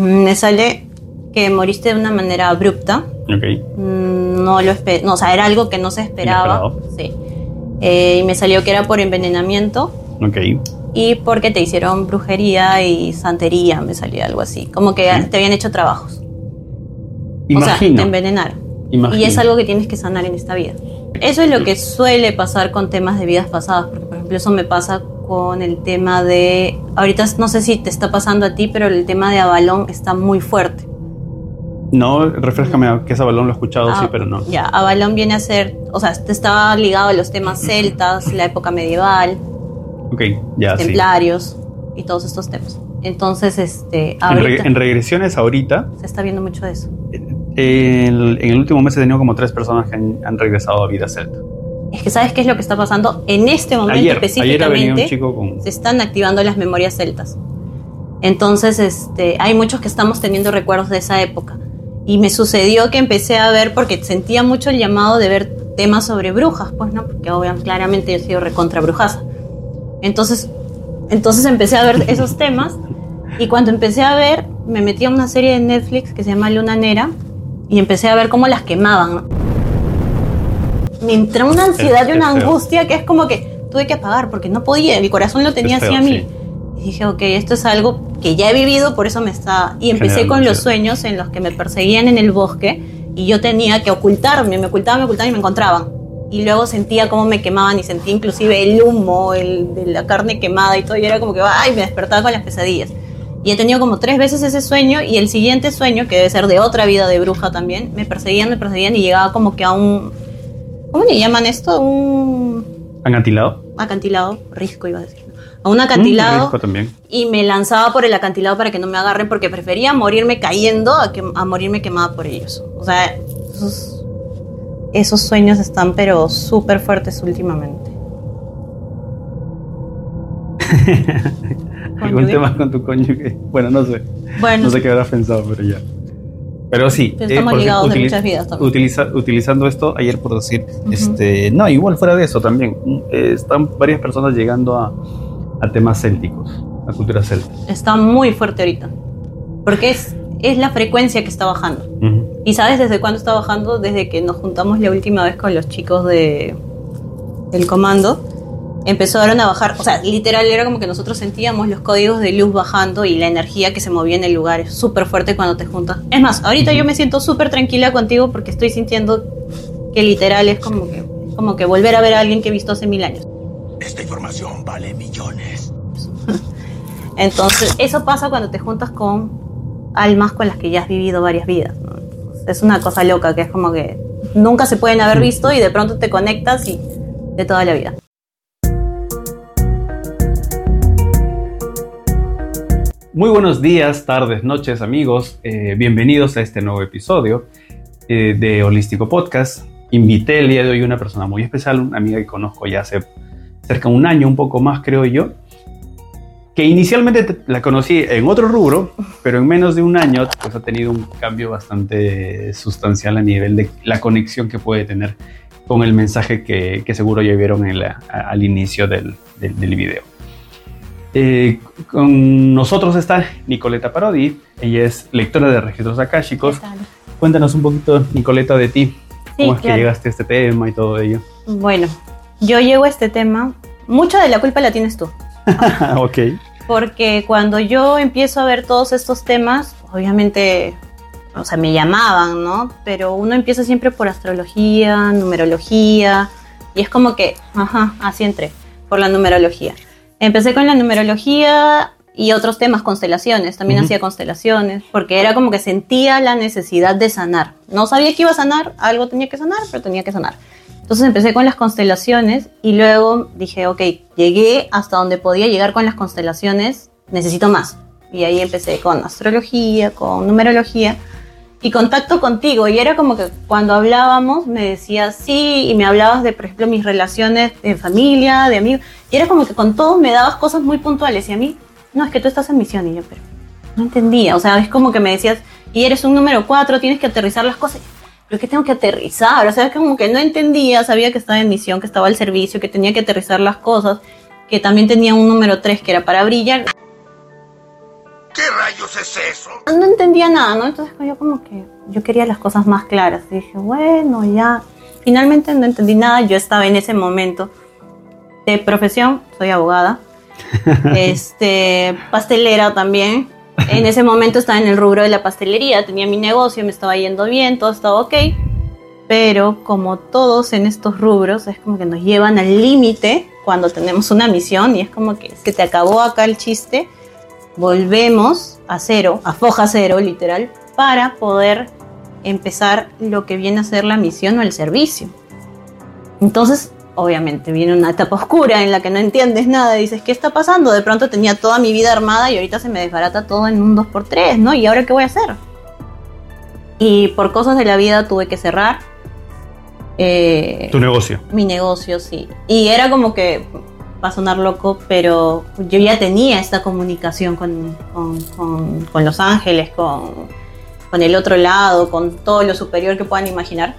Me sale que moriste de una manera abrupta. Ok. Mm, No lo no, o sea, era algo que no se esperaba. Sí. Eh, y me salió que era por envenenamiento Ok. y porque te hicieron brujería y santería, me salió algo así. Como que Sí. te habían hecho trabajos. O sea, Imagino. te envenenaron. imagino. Y es algo que tienes que sanar en esta vida. Eso es lo que suele pasar con temas de vidas pasadas, porque por ejemplo eso me pasa con el tema de, ahorita no sé si te está pasando a ti, pero el tema de Avalón está muy fuerte. No, refrescame que ese balón lo he escuchado, sí, Ah, pero no. Ya, Avalón viene a ser, o sea, estaba ligado a los temas celtas, la época medieval, Ok, ya, sí. templarios y todos estos temas. Entonces, este, En, regresiones ahorita, se está viendo mucho de eso. el- en el último mes he tenido como tres personas que han, han regresado a vida celta. Es que sabes qué es lo que está pasando en este momento Ayer, ayer específicamente. un chico con... se están activando las memorias celtas. Entonces, este, hay muchos que estamos teniendo recuerdos de esa época. Y me sucedió que empecé a ver, porque sentía mucho el llamado de ver temas sobre brujas, pues, ¿no? Porque obviamente, claramente yo he sido recontra brujasa. Entonces, entonces empecé a ver esos temas. Y cuando empecé a ver, me metí a una serie de Netflix que se llama Luna Nera. Y empecé a ver cómo las quemaban. Me entró una ansiedad y una angustia que es como que tuve que apagar porque no podía, mi corazón lo tenía Es así feo, a mí. sí. Y dije, ok, esto es algo que ya he vivido, por eso me está... Y empecé con los sueños en los que me perseguían en el bosque y yo tenía que ocultarme, me ocultaban, me ocultaban y me encontraban. Y luego sentía cómo me quemaban y sentía inclusive el humo, el, de la carne quemada y todo. Y era como que, ay, me despertaba con las pesadillas. Y he tenido como tres veces ese sueño y el siguiente sueño, que debe ser de otra vida de bruja también, me perseguían, me perseguían y llegaba como que a un... ¿Cómo le llaman esto? Un ¿Han atilado? acantilado, risco iba a decir. A un acantilado riesgo también. y me lanzaba por el acantilado para que no me agarren porque prefería morirme cayendo a, que, a morirme quemada por ellos. O sea, esos, esos sueños están pero súper fuertes últimamente. ¿Algún tema con tu cónyuge? Bueno, no sé. Bueno, No sé qué habrás pensado, pero ya. Pero sí. Pero estamos por ligados de utili- muchas vidas también. utiliza- utilizando esto, ayer por decir, Ujú. este, no, igual fuera de eso también, eh, están varias personas llegando a, a temas célticos, a cultura celta. está muy fuerte ahorita. Porque es, es la frecuencia que está bajando. Ujú. ¿Y sabes desde cuándo está bajando? Desde que nos juntamos la última vez con los chicos de del comando. Empezaron a bajar, o sea, literal era como que nosotros sentíamos los códigos de luz bajando y la energía que se movía en el lugar. Es súper fuerte cuando te juntas. Es más, ahorita yo me siento súper tranquila contigo porque estoy sintiendo que literal es como que, como que volver a ver a alguien que he visto hace mil años. Esta información vale millones. Entonces, eso pasa cuando te juntas con almas con las que ya has vivido varias vidas. ¿no? Es una cosa loca que es como que nunca se pueden haber visto y de pronto te conectas y de toda la vida. Muy buenos días, tardes, noches, amigos. Eh, bienvenidos a este nuevo episodio eh, de Holístico Podcast. Invité el día de hoy una persona muy especial, una amiga que conozco ya hace cerca de un año, un poco más, creo yo. Que inicialmente te- la conocí en otro rubro, pero en menos de un año pues, ha tenido un cambio bastante sustancial a nivel de la conexión que puede tener con el mensaje que, que seguro ya vieron al inicio del- del video. Eh, con nosotros está Nicoleta Parodi, ella es lectora de registros akáshicos. Cuéntanos un poquito, Nicoleta, de ti. Sí, ¿Cómo es que claro. llegaste a este tema y todo ello? Bueno, yo llego a este tema, mucha de la culpa la tienes tú. ok. Porque cuando yo empiezo a ver todos estos temas, obviamente, o sea, me llamaban, ¿no? Pero uno empieza siempre por astrología, numerología, y es como que, ajá, así entré, por la numerología. Empecé con la numerología y otros temas, constelaciones, también hacía constelaciones, porque era como que sentía la necesidad de sanar. No sabía que iba a sanar, algo tenía que sanar, pero tenía que sanar. Entonces empecé con las constelaciones y luego dije, ok, llegué hasta donde podía llegar con las constelaciones, necesito más. Y ahí empecé con astrología, con numerología y contacto contigo. Y era como que cuando hablábamos me decías sí y me hablabas de, por ejemplo, mis relaciones de familia, de amigos. Y era como que con todos me dabas cosas muy puntuales y a mí, no, es que tú estás en misión y yo, pero no entendía. O sea, es como que me decías, y eres un número cuatro, tienes que aterrizar las cosas. Pero es que tengo que aterrizar, o sea, es como que no entendía, sabía que estaba en misión, que estaba al servicio, que tenía que aterrizar las cosas, que también tenía un número 3 que era para brillar. ¿Qué rayos es eso? No entendía nada, ¿no? Entonces yo como que yo quería las cosas más claras. Y dije, bueno, ya. Finalmente no entendí nada. Yo estaba en ese momento de profesión, soy abogada. este, pastelera también. En ese momento estaba en el rubro de la pastelería, tenía mi negocio, me estaba yendo bien, todo estaba ok. Pero como todos en estos rubros, es como que nos llevan al límite cuando tenemos una misión y es como que se te acabó acá el chiste, volvemos a cero, a foja cero literal, para poder empezar lo que viene a ser la misión o el servicio. Entonces, obviamente, viene una etapa oscura en la que no entiendes nada, dices, ¿qué está pasando? De pronto tenía toda mi vida armada y ahorita se me desbarata todo en un 2x3, ¿no? ¿Y ahora qué voy a hacer? Y por cosas de la vida tuve que cerrar. Eh, tu negocio. Mi negocio, sí. Y era como que, va a sonar loco, pero yo ya tenía esta comunicación con, con Los Ángeles, con, con el otro lado, con todo lo superior que puedan imaginar.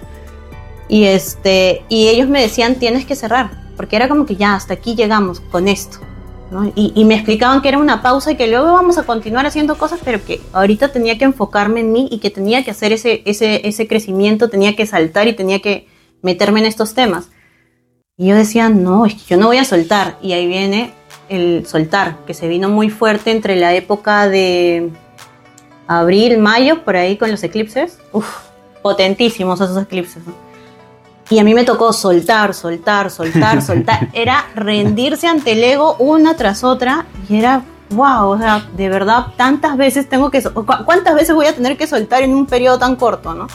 Y, este, y ellos me decían, tienes que cerrar, porque era como que ya, hasta aquí llegamos con esto. Y, me explicaban que era una pausa y que luego vamos a continuar haciendo cosas, pero que ahorita tenía que enfocarme en mí y que tenía que hacer ese, ese, ese crecimiento, tenía que saltar y tenía que meterme en estos temas. Y yo decía, no, es que yo no voy a soltar. Y ahí viene el soltar, que se vino muy fuerte entre la época de abril, mayo, por ahí con los eclipses. Uf, potentísimos esos eclipses. Y a mí me tocó soltar, soltar, soltar, soltar. Era rendirse ante el ego una tras otra y era, wow, o sea, de verdad, tantas veces tengo que... ¿Cuántas veces voy a tener que soltar en un periodo tan corto, no?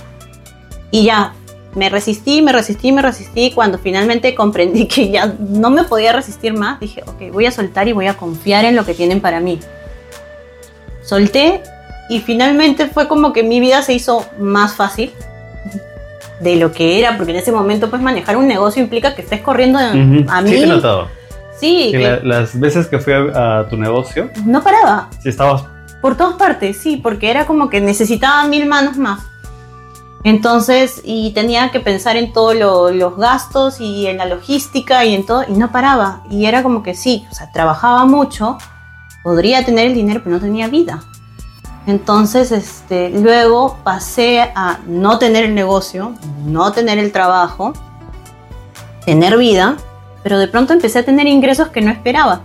Y ya, me resistí, me resistí, me resistí. Cuando finalmente comprendí que ya no me podía resistir más, dije, ok, voy a soltar y voy a confiar en lo que tienen para mí. Solté y finalmente fue como que mi vida se hizo más fácil de lo que era, porque en ese momento pues manejar un negocio implica que estés corriendo a mí. Sí, te notado. Sí. las veces que fui a, tu negocio. No paraba. Sí, estabas. Por todas partes, sí, porque era como que necesitaba mil manos más. Entonces, y tenía que pensar en todos los gastos y en la logística y en todo, y no paraba. Y era como que sí, o sea, trabajaba mucho, podría tener el dinero, pero no tenía vida. Entonces, este, luego pasé a no tener el negocio, no tener el trabajo, tener vida, pero de pronto empecé a tener ingresos que no esperaba.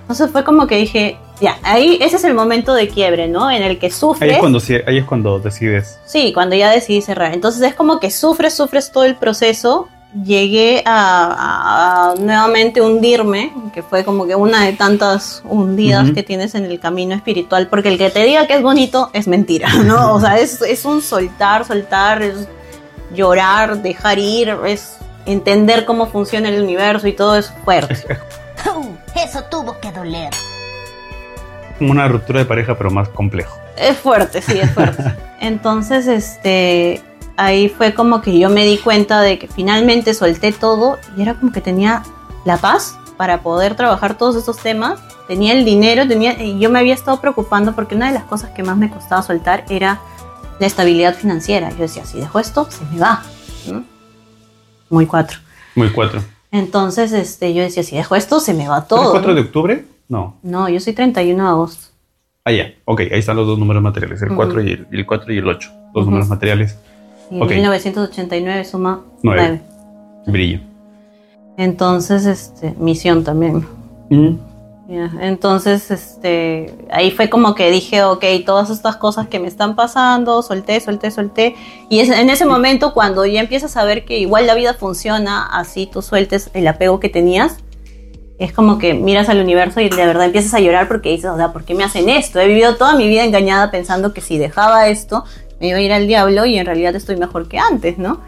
Entonces fue como que dije, ya, ahí ese es el momento de quiebre, ¿no? En el que sufres. Ahí es cuando, ahí es cuando decides. Sí, cuando ya decidí cerrar. Entonces es como que sufres, sufres todo el proceso llegué a, nuevamente hundirme, que fue como que una de tantas hundidas que tienes en el camino espiritual, porque el que te diga que es bonito es mentira, ¿no? O sea, es, es un soltar, soltar, es llorar, dejar ir, es entender cómo funciona el universo y todo es fuerte. Eso tuvo que doler. Como una ruptura de pareja, pero más complejo. Es fuerte, sí, es fuerte. Entonces, este, ahí fue como que yo me di cuenta de que finalmente solté todo y era como que tenía la paz para poder trabajar todos esos temas. Tenía el dinero, tenía, y yo me había estado preocupando porque una de las cosas que más me costaba soltar era la estabilidad financiera. Yo decía, si dejo esto, se me va. Muy cuatro. Muy cuatro. Entonces, este, yo decía, si dejo esto, se me va todo. ¿El 4 de octubre? No. No, yo soy 31 de agosto. Ah, ya. Ok, ahí están los dos números materiales, el 4 y el, 4 y el 8. Dos números materiales. Y 1989 suma 9. Brillo. Entonces, este, misión también. Mm. Entonces, este, ahí fue como que dije, ok, todas estas cosas que me están pasando, solté, solté, solté. Y es en ese momento cuando ya empiezas a ver que igual la vida funciona, así tú sueltes el apego que tenías, es como que miras al universo y de verdad empiezas a llorar porque dices, o sea, ¿por qué me hacen esto? He vivido toda mi vida engañada pensando que si dejaba esto, me iba a ir al diablo y en realidad estoy mejor que antes, ¿no?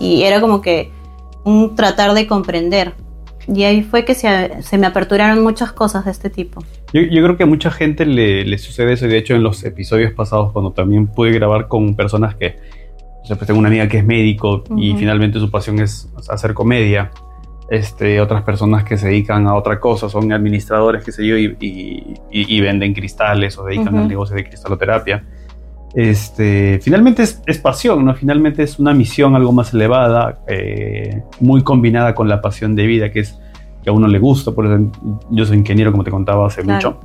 Y era como que un tratar de comprender. Y ahí fue que se, se me aperturaron muchas cosas de este tipo. Yo, yo creo que a mucha gente le, le, sucede eso, de hecho en los episodios pasados, cuando también pude grabar con personas que, o sea, pues tengo una amiga que es médico y finalmente su pasión es hacer comedia, este, otras personas que se dedican a otra cosa, son administradores, qué sé yo, y, y, y, venden cristales o dedican al negocio de cristaloterapia este, finalmente es, pasión, ¿no? Finalmente es una misión algo más elevada, eh, muy combinada con la pasión de vida, que es que a uno le gusta, por eso yo soy ingeniero, como te contaba hace mucho.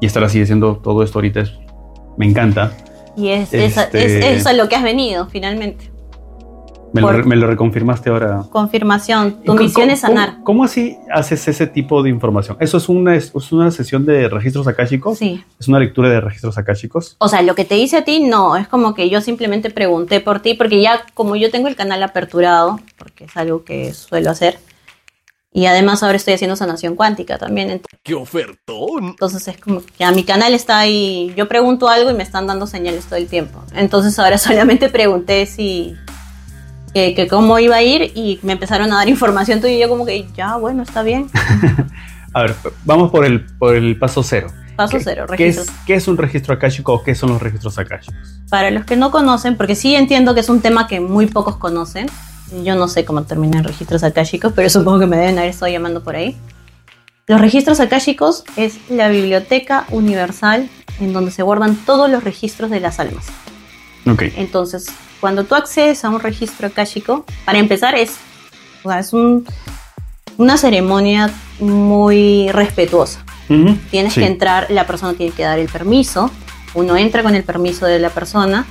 y estar así haciendo todo esto ahorita es, me encanta. Y es, es, Este- es, es a lo que has venido, finalmente. Me, lo, Por- re- me lo reconfirmaste ahora. Confirmación. Tu ¿Y co- misión es sanar. ¿cómo, cómo así haces ese tipo de información? ¿Eso es una, es una sesión de registros akáshicos? Sí. ¿Es una lectura de registros akáshicos? O sea, lo que te hice a ti, no. Es como que yo simplemente pregunté por ti, porque ya como yo tengo el canal aperturado, porque es algo que suelo hacer, y además ahora estoy haciendo sanación cuántica también. ent- ¡Qué ofertón! Entonces es como que ya mi canal está ahí. Yo pregunto algo y me están dando señales todo el tiempo. Entonces ahora solamente pregunté si. Que, que cómo iba a ir y me empezaron a dar información tuya y yo como que ya, bueno, está bien. A ver, vamos por el, por el paso cero. Paso ¿Qué- cero, ¿qué registros. es, ¿Qué es un registro akáshico o qué son los registros akáshicos? Para los que no conocen, porque sí entiendo que es un tema que muy pocos conocen. Yo no sé cómo terminan registros akáshicos, pero supongo que me deben haber estado llamando por ahí. Los registros akáshicos es la biblioteca universal en donde se guardan todos los registros de las almas. Ok. Entonces, cuando tú accedes a un registro akáshico, para empezar es, o sea, es un- una ceremonia muy respetuosa. Tienes sí. que entrar, la persona tiene que dar el permiso, uno entra con el permiso de la persona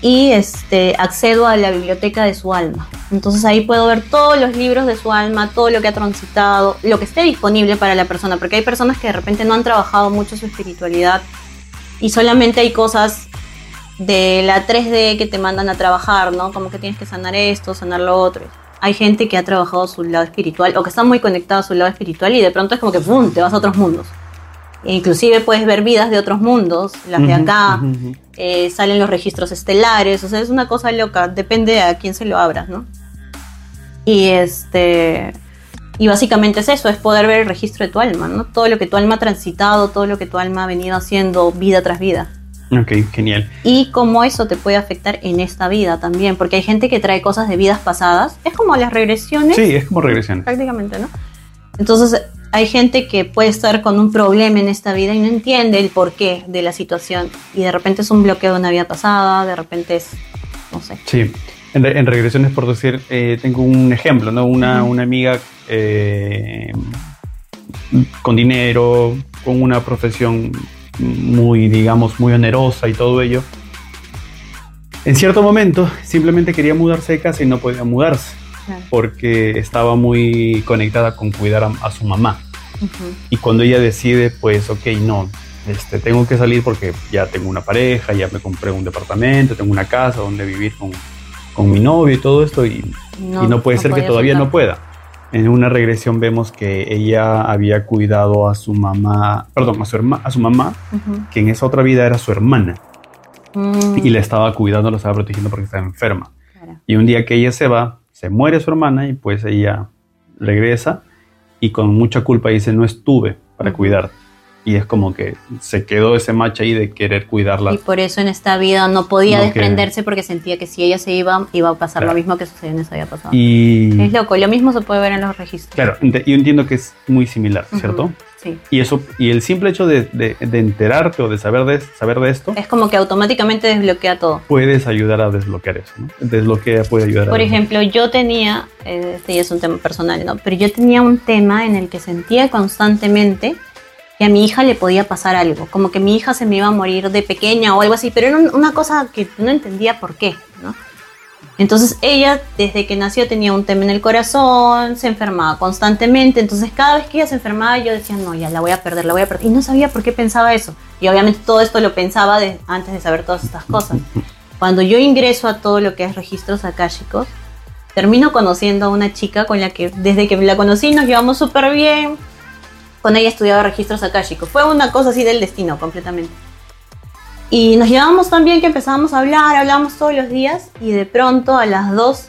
y este, accedo a la biblioteca de su alma. Entonces ahí puedo ver todos los libros de su alma, todo lo que ha transitado, lo que esté disponible para la persona, porque hay personas que de repente no han trabajado mucho su espiritualidad y solamente hay cosas de la 3D que te mandan a trabajar, ¿no? Como que tienes que sanar esto, sanar lo otro. Hay gente que ha trabajado su lado espiritual o que está muy conectada a su lado espiritual y de pronto es como que ¡pum! te vas a otros mundos. E inclusive puedes ver vidas de otros mundos, las de acá, eh, salen los registros estelares, o sea, es una cosa loca, depende a quién se lo abras, ¿no? Y este y básicamente es eso, es poder ver el registro de tu alma, ¿no? Todo lo que tu alma ha transitado, todo lo que tu alma ha venido haciendo vida tras vida. Ok, genial. Y cómo eso te puede afectar en esta vida también, porque hay gente que trae cosas de vidas pasadas, es como las regresiones Sí, es como regresiones. prácticamente, ¿no? Entonces hay gente que puede estar con un problema en esta vida y no entiende el porqué de la situación y de repente es un bloqueo de una vida pasada, de repente es, no sé. Sí, en, re- en regresiones, por decir, eh, tengo un ejemplo, ¿no? Una, una amiga eh, con dinero, con una profesión muy, digamos, muy onerosa y todo ello. En cierto momento simplemente quería mudarse de casa y no podía mudarse porque estaba muy conectada con cuidar a, a su mamá. Y cuando ella decide, pues, ok, no, este, tengo que salir porque ya tengo una pareja, ya me compré un departamento, tengo una casa donde vivir con, con mi novio y todo esto, y y no puede ser que todavía no pueda. En una regresión vemos que ella había cuidado a su mamá, perdón, a su, herma- a su mamá, que en esa otra vida era su hermana, Mm, y la estaba cuidando, la estaba protegiendo porque estaba enferma. claro. Y un día que ella se va, se muere su hermana y pues ella regresa y con mucha culpa dice, no estuve para Ujú. cuidarte. Y es como que se quedó ese match ahí de querer cuidarla. Y por eso en esta vida no podía No, que- desprenderse porque sentía que si ella se iba, iba a pasar Claro. lo mismo que sucedió en esa vida pasada. Y Es loco, lo mismo se puede ver en los registros. claro, yo entiendo que es muy similar, ¿cierto? Sí. Y eso y el simple hecho de, de- de enterarte o de saber de, saber de esto, Es como que automáticamente desbloquea todo. puedes ayudar a desbloquear eso, ¿no? Desbloquea puede ayudar a Por desbloquear. ejemplo, yo tenía, eh, este ya es un tema personal, ¿no? Pero yo tenía un tema en el que sentía constantemente que a mi hija le podía pasar algo, como que mi hija se me iba a morir de pequeña o algo así, pero era un- una cosa que no entendía por qué, ¿no? Entonces ella, desde que nació, tenía un tema en el corazón, se enfermaba constantemente, entonces cada vez que ella se enfermaba yo decía, no, ya la voy a perder, la voy a perder, y no sabía por qué pensaba eso. Y obviamente todo esto lo pensaba antes de saber todas estas cosas. Cuando yo ingreso a todo lo que es registros akáshicos, termino conociendo a una chica con la que desde que la conocí nos llevamos súper bien. Con ella estudiaba registros akáshicos. Fue una cosa así del destino completamente. Y nos llevábamos tan bien que empezábamos a hablar, hablábamos todos los días y de pronto a las dos,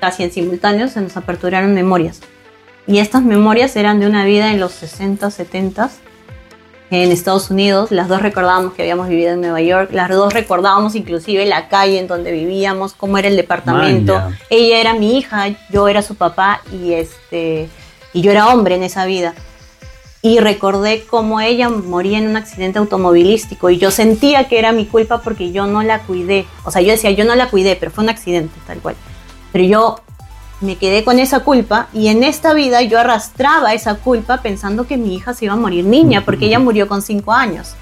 casi en simultáneo, se nos aperturaron memorias. Y estas memorias eran de una vida en los 60, 70 en Estados Unidos. Las dos recordábamos que habíamos vivido en Nueva York. Las dos recordábamos inclusive la calle en donde vivíamos, cómo era el departamento. Ella era mi hija, yo era su papá y este y yo era hombre en esa vida. Y recordé cómo ella moría en un accidente automovilístico y yo sentía que era mi culpa porque yo no la cuidé. O sea, yo decía, yo no la cuidé, pero fue un accidente, tal cual. Pero yo me quedé con esa culpa y en esta vida yo arrastraba esa culpa pensando que mi hija se iba a morir niña porque ella murió con cinco años.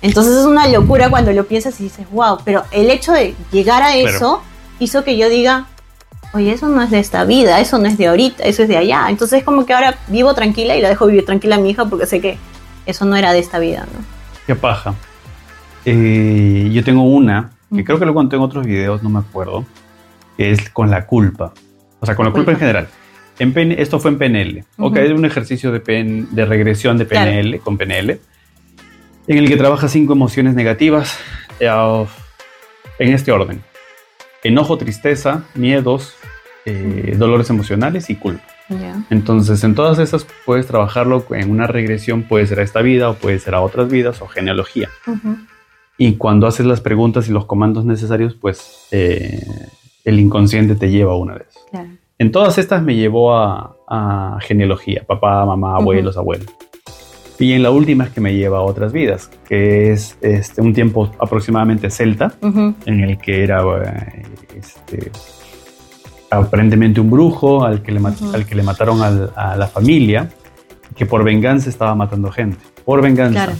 Entonces es una locura cuando lo piensas y dices, wow, pero el hecho de llegar a Pero- eso hizo que yo diga, oye, eso no es de esta vida, eso no es de ahorita, eso es de allá. Entonces es como que ahora vivo tranquila y la dejo vivir tranquila a mi hija porque sé que eso no era de esta vida, ¿no? Qué paja. Eh, yo tengo una, que creo que lo conté en otros videos, no me acuerdo, que es con la culpa. O sea, con la culpa, en Culpa. general. En PN esto fue en PNL. Ok, Ujú. es un ejercicio de, PN de regresión de Claro. PNL, con PNL, en el que trabaja cinco emociones negativas eh, en este orden. Enojo, tristeza, miedos, eh, dolores emocionales y culpa. Entonces, en todas esas puedes trabajarlo en una regresión, puede ser a esta vida o puede ser a otras vidas o genealogía. Y cuando haces las preguntas y los comandos necesarios, pues eh, el inconsciente te lleva a una de esas. Claro. En todas estas me llevó a, a genealogía, papá, mamá, abuelos, abuelos. Y en la última es que me lleva a otras vidas, que es este, un tiempo aproximadamente celta, en el que era eh, este, aparentemente un brujo al que le, mat- al que le mataron al- a la familia, que por venganza estaba matando gente. Por venganza. Claro.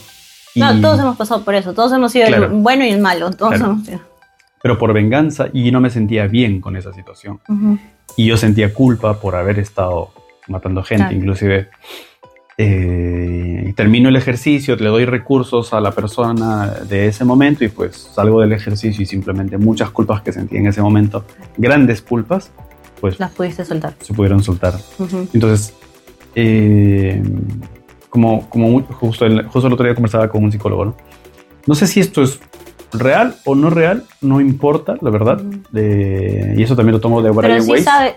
Y- No, todos hemos pasado por eso, todos hemos sido Claro. el bueno y el malo, todos Claro. hemos sido. Pero por venganza y no me sentía bien con esa situación. Y yo sentía culpa por haber estado matando gente, inclusive. Eh, termino el ejercicio, le doy recursos a la persona de ese momento y pues salgo del ejercicio y simplemente muchas culpas que sentí en ese momento, grandes culpas, pues Las pudiste soltar. se pudieron soltar. Ujú. Entonces, eh, como, como justo, el, justo el otro día conversaba con un psicólogo, ¿no? No sé si esto es real o no real, no importa, la verdad. De- y eso también lo tomo de Pero Brian sí Weiss. sabe,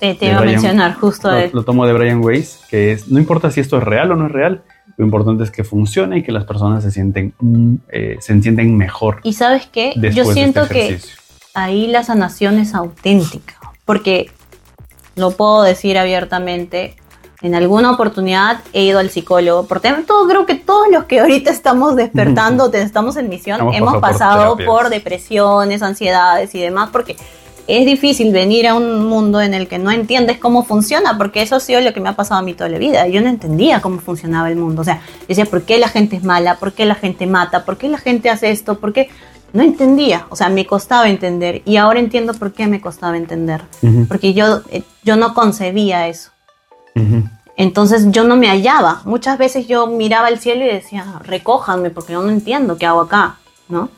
te, iba a Brian- mencionar justo Lo, de, lo tomo de Brian Weiss, que es, no importa si esto es real o no es real, lo importante es que funcione y que las personas se sienten, mm, eh, se entienden mejor Y sabes qué, yo siento este que ejercicio. ahí la sanación es auténtica, porque lo puedo decir abiertamente. En alguna oportunidad he ido al psicólogo. Por todo, creo que todos los que ahorita estamos despertando, estamos en misión, Hemos hemos, pasado por pasado terapias. por, depresiones, ansiedades y demás, porque es difícil venir a un mundo en el que no entiendes cómo funciona, porque eso ha sido lo que me ha pasado a mí toda la vida. Yo no entendía cómo funcionaba el mundo. O sea, decía, ¿por qué la gente es mala? ¿Por qué la gente mata? ¿Por qué la gente hace esto? ¿Por qué? No entendía. O sea, me costaba entender. Y ahora entiendo por qué me costaba entender. Ujú, Porque yo, eh, yo no concebía eso. Ujú. Entonces yo no me hallaba. Muchas veces yo miraba al cielo y decía, recójanme porque yo no entiendo qué hago acá, ¿no?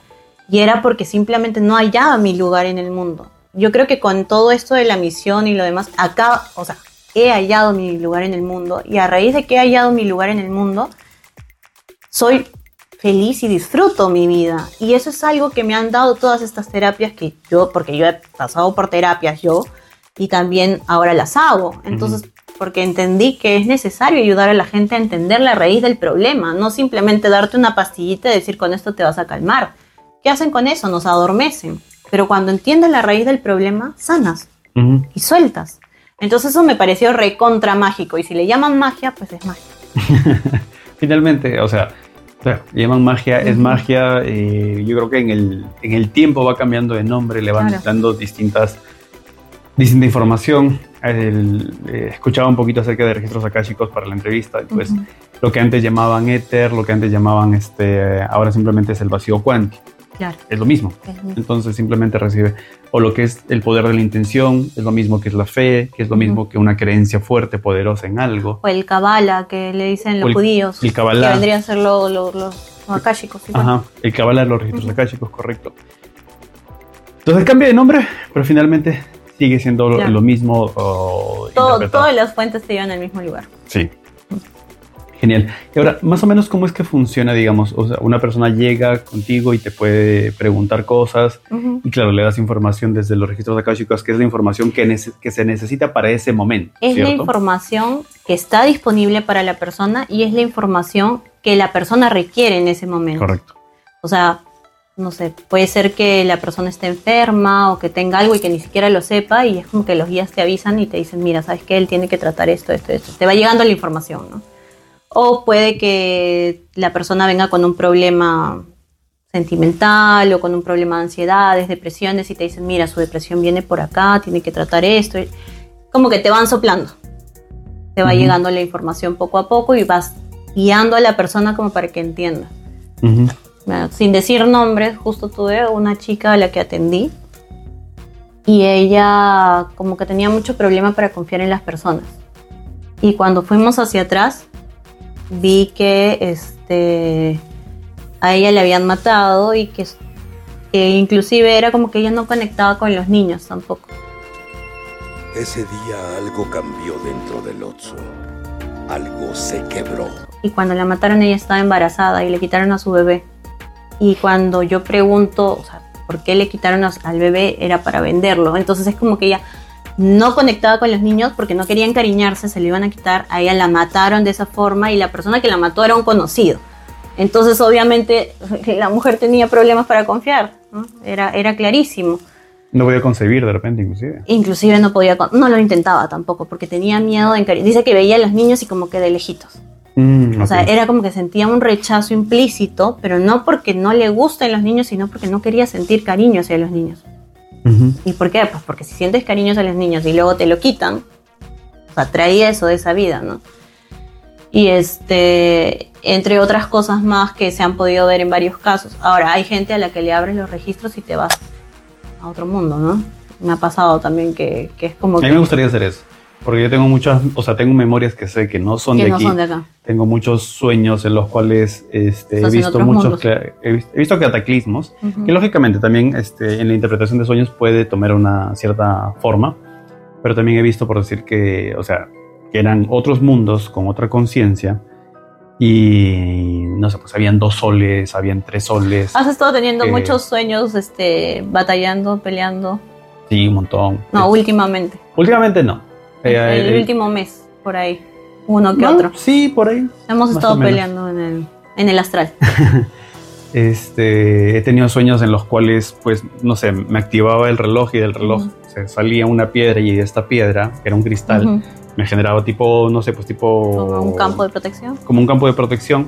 Y era porque simplemente no hallaba mi lugar en el mundo. Yo creo que con todo esto de la misión y lo demás, acá, o sea, he hallado mi lugar en el mundo y a raíz de que he hallado mi lugar en el mundo, soy feliz y disfruto mi vida. Y eso es algo que me han dado todas estas terapias que yo, porque yo he pasado por terapias yo, y también ahora las hago. Entonces, porque entendí que es necesario ayudar a la gente a entender la raíz del problema, no simplemente darte una pastillita y decir con esto te vas a calmar. ¿Qué hacen con eso? Nos adormecen. Pero cuando entiendes la raíz del problema, sanas Ujú. y sueltas. Entonces eso me pareció recontra mágico. Y si le llaman magia, pues es magia. Finalmente, o sea, claro, le llaman magia, es Ujú. magia. eh, yo creo que en el, en el tiempo va cambiando de nombre, le van Claro. dando distintas, distinta información. El- eh, escuchaba un poquito acerca de registros akáshicos para la entrevista, y pues Ujú. lo que antes llamaban éter, lo que antes llamaban este, ahora simplemente es el vacío cuántico, Claro. es lo mismo. Entonces simplemente recibe, o lo que es el poder de la intención, es lo mismo que es la fe, que es lo Ujú. mismo que una creencia fuerte, poderosa en algo. O el Kabbalah, que le dicen los el- judíos. el Kabbalah. Que vendrían a ser lo- lo- los akáshicos. igual. Ajá, el Kabbalah, los registros akáshicos, correcto. Entonces cambia de nombre, pero finalmente sigue siendo lo, lo mismo. Todo, todas las fuentes te llevan al mismo lugar. Sí. Genial. Y ahora, más o menos, ¿cómo es que funciona, digamos? O sea, una persona llega contigo y te puede preguntar cosas y, claro, le das información desde los registros akáshicos, que es la información que, que se necesita para ese momento, Es la información que está disponible para la persona y es la información que la persona requiere en ese momento. Correcto. O sea, no sé, puede ser que la persona esté enferma o que tenga algo y que ni siquiera lo sepa y es como que los guías te avisan y te dicen, mira, sabes que él tiene que tratar esto, esto, esto. Te va llegando la información, ¿no? O puede que la persona venga con un problema sentimental o con un problema de ansiedades, depresiones y te dicen, mira, su depresión viene por acá, tiene que tratar esto. como que te van soplando. Te va llegando la información poco a poco y vas guiando a la persona como para que entienda. Ujú. Bueno, sin decir nombres, justo tuve una chica a la que atendí y ella como que tenía mucho problema para confiar en las personas. Y cuando fuimos hacia atrás, vi que este, a ella le habían matado y que, que inclusive era como que ella no conectaba con los niños tampoco. Ese día algo cambió dentro del Otso. Algo se quebró. y cuando la mataron ella estaba embarazada y le quitaron a su bebé. Y cuando yo pregunto, o sea, ¿por qué le quitaron a- al bebé? Era para venderlo. Entonces es como que ella no conectaba con los niños porque no quería encariñarse, se le iban a quitar, a ella la mataron de esa forma y la persona que la mató era un conocido. Entonces obviamente la mujer tenía problemas para confiar, ¿no? era, era clarísimo. No podía concebir de repente, inclusive. Inclusive no podía, no lo intentaba tampoco porque tenía miedo de encariñarse. Dice que veía a los niños y como que de lejitos. Mm, O sea, era como que sentía un rechazo implícito, pero no porque no le gusten los niños, sino porque no quería sentir cariño hacia los niños. Ujú. ¿Y por qué? Pues porque si sientes cariño hacia los niños y luego te lo quitan, o sea, traía eso de esa vida, ¿no? Y este, entre otras cosas más que se han podido ver en varios casos. Ahora, hay gente a la que le abres los registros y te vas a otro mundo, ¿no? Me ha pasado también que, que es como A mí que, me gustaría hacer eso. Porque yo tengo muchas, o sea, tengo memorias que sé que no son que de no aquí. son de acá. Tengo muchos sueños en los cuales este, he visto muchos, he vis- he visto cataclismos Ujú. que lógicamente también este, en la interpretación de sueños puede tomar una cierta forma, pero también he visto por decir que, o sea, que eran otros mundos con otra conciencia y no sé, pues habían dos soles, habían tres soles, Has estado teniendo Eh, muchos sueños, este, batallando, peleando. sí, un montón. No, últimamente. últimamente no. El eh, último mes, por ahí. Uno que no, otro. Sí, por ahí. Hemos estado peleando en el, en el astral. Este, he tenido sueños en los cuales, pues, no sé, me activaba el reloj y del reloj Ujú. se salía una piedra y esta piedra, que era un cristal, Ujú. me generaba tipo, no sé, pues tipo... Como un campo de protección. como un campo de protección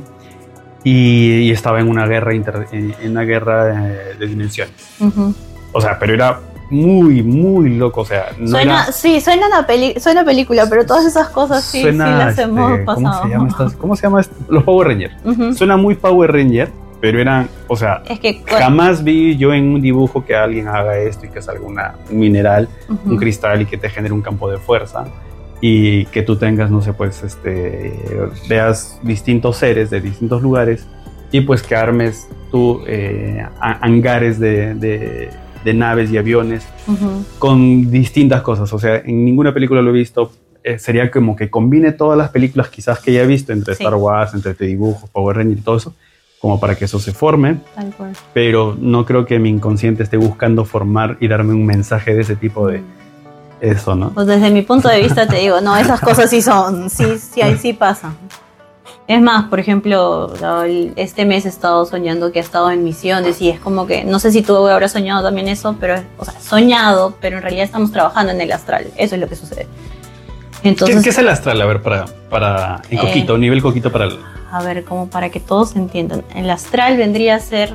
y, y estaba en una guerra, inter- en, en una guerra eh, de dimensiones. Ujú. O sea, pero era muy, muy loco. O sea, no suena, era... sí, suena una peli, suena película, pero todas esas cosas sí, suena, sí las este, hemos ¿cómo pasado. se llama estas- ¿Cómo se llama? esto? Los Power Rangers. Suena muy Power Ranger, pero eran, o sea, Es que Jamás vi yo en un dibujo que alguien haga esto y que salga una, un mineral, un cristal y que te genere un campo de fuerza y que tú tengas, no sé, pues, este, veas distintos seres de distintos lugares y pues que armes tú eh, hangares de, de- de naves y aviones con distintas cosas. O sea, en ninguna película lo he visto. Eh, sería como que combine todas las películas quizás que ya he visto entre Sí. Star Wars, entre este dibujos, Power Rangers y todo eso, como para que eso se forme Tal cual. pero no creo que mi inconsciente esté buscando formar y darme un mensaje de ese tipo de eso, ¿no? Pues desde mi punto de vista te digo, no, esas cosas sí son, sí, sí, ahí sí pasan. Es más, por ejemplo, el- este mes he estado soñando que he estado en misiones y es como que, no sé si tú habrás soñado también eso, pero, o sea, soñado, pero en realidad estamos trabajando en el astral. Eso es lo que sucede. ¿Qué, Entonces, qué es el astral? A ver, para, para en Eh. coquito, nivel coquito para el... a ver, como para que todos entiendan. El astral vendría a ser.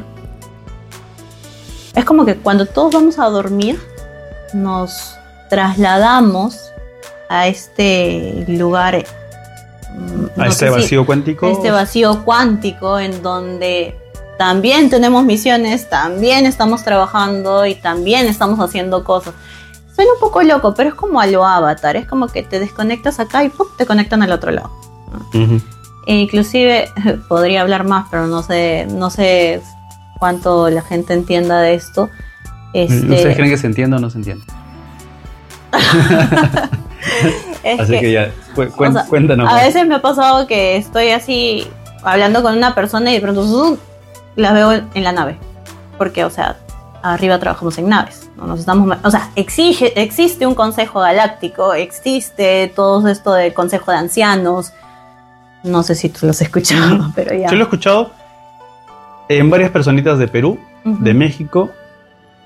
Es como que cuando todos vamos a dormir, nos trasladamos a este lugar. A no este si- vacío cuántico. este vacío cuántico en donde también tenemos misiones, también estamos trabajando y también estamos haciendo cosas. Suena un poco loco, pero es como a lo avatar, es como que te desconectas acá y ¡pum! te conectan al otro lado. Ujú. E inclusive podría hablar más, pero no sé, no sé cuánto la gente entienda de esto. Este, ¿Ustedes creen que se entiende o no se entiende? es Así que que, ya, cu- o sea, cuéntanos. a más. veces me ha pasado que estoy así hablando con una persona y de pronto ¡zum! la veo en la nave. Porque, o sea, arriba trabajamos en naves. ¿no? Nos estamos, o sea, exige, existe un consejo galáctico, existe todo esto del consejo de ancianos. No sé si tú los has escuchado, pero ya. Yo lo he escuchado en varias personitas de Perú, de México,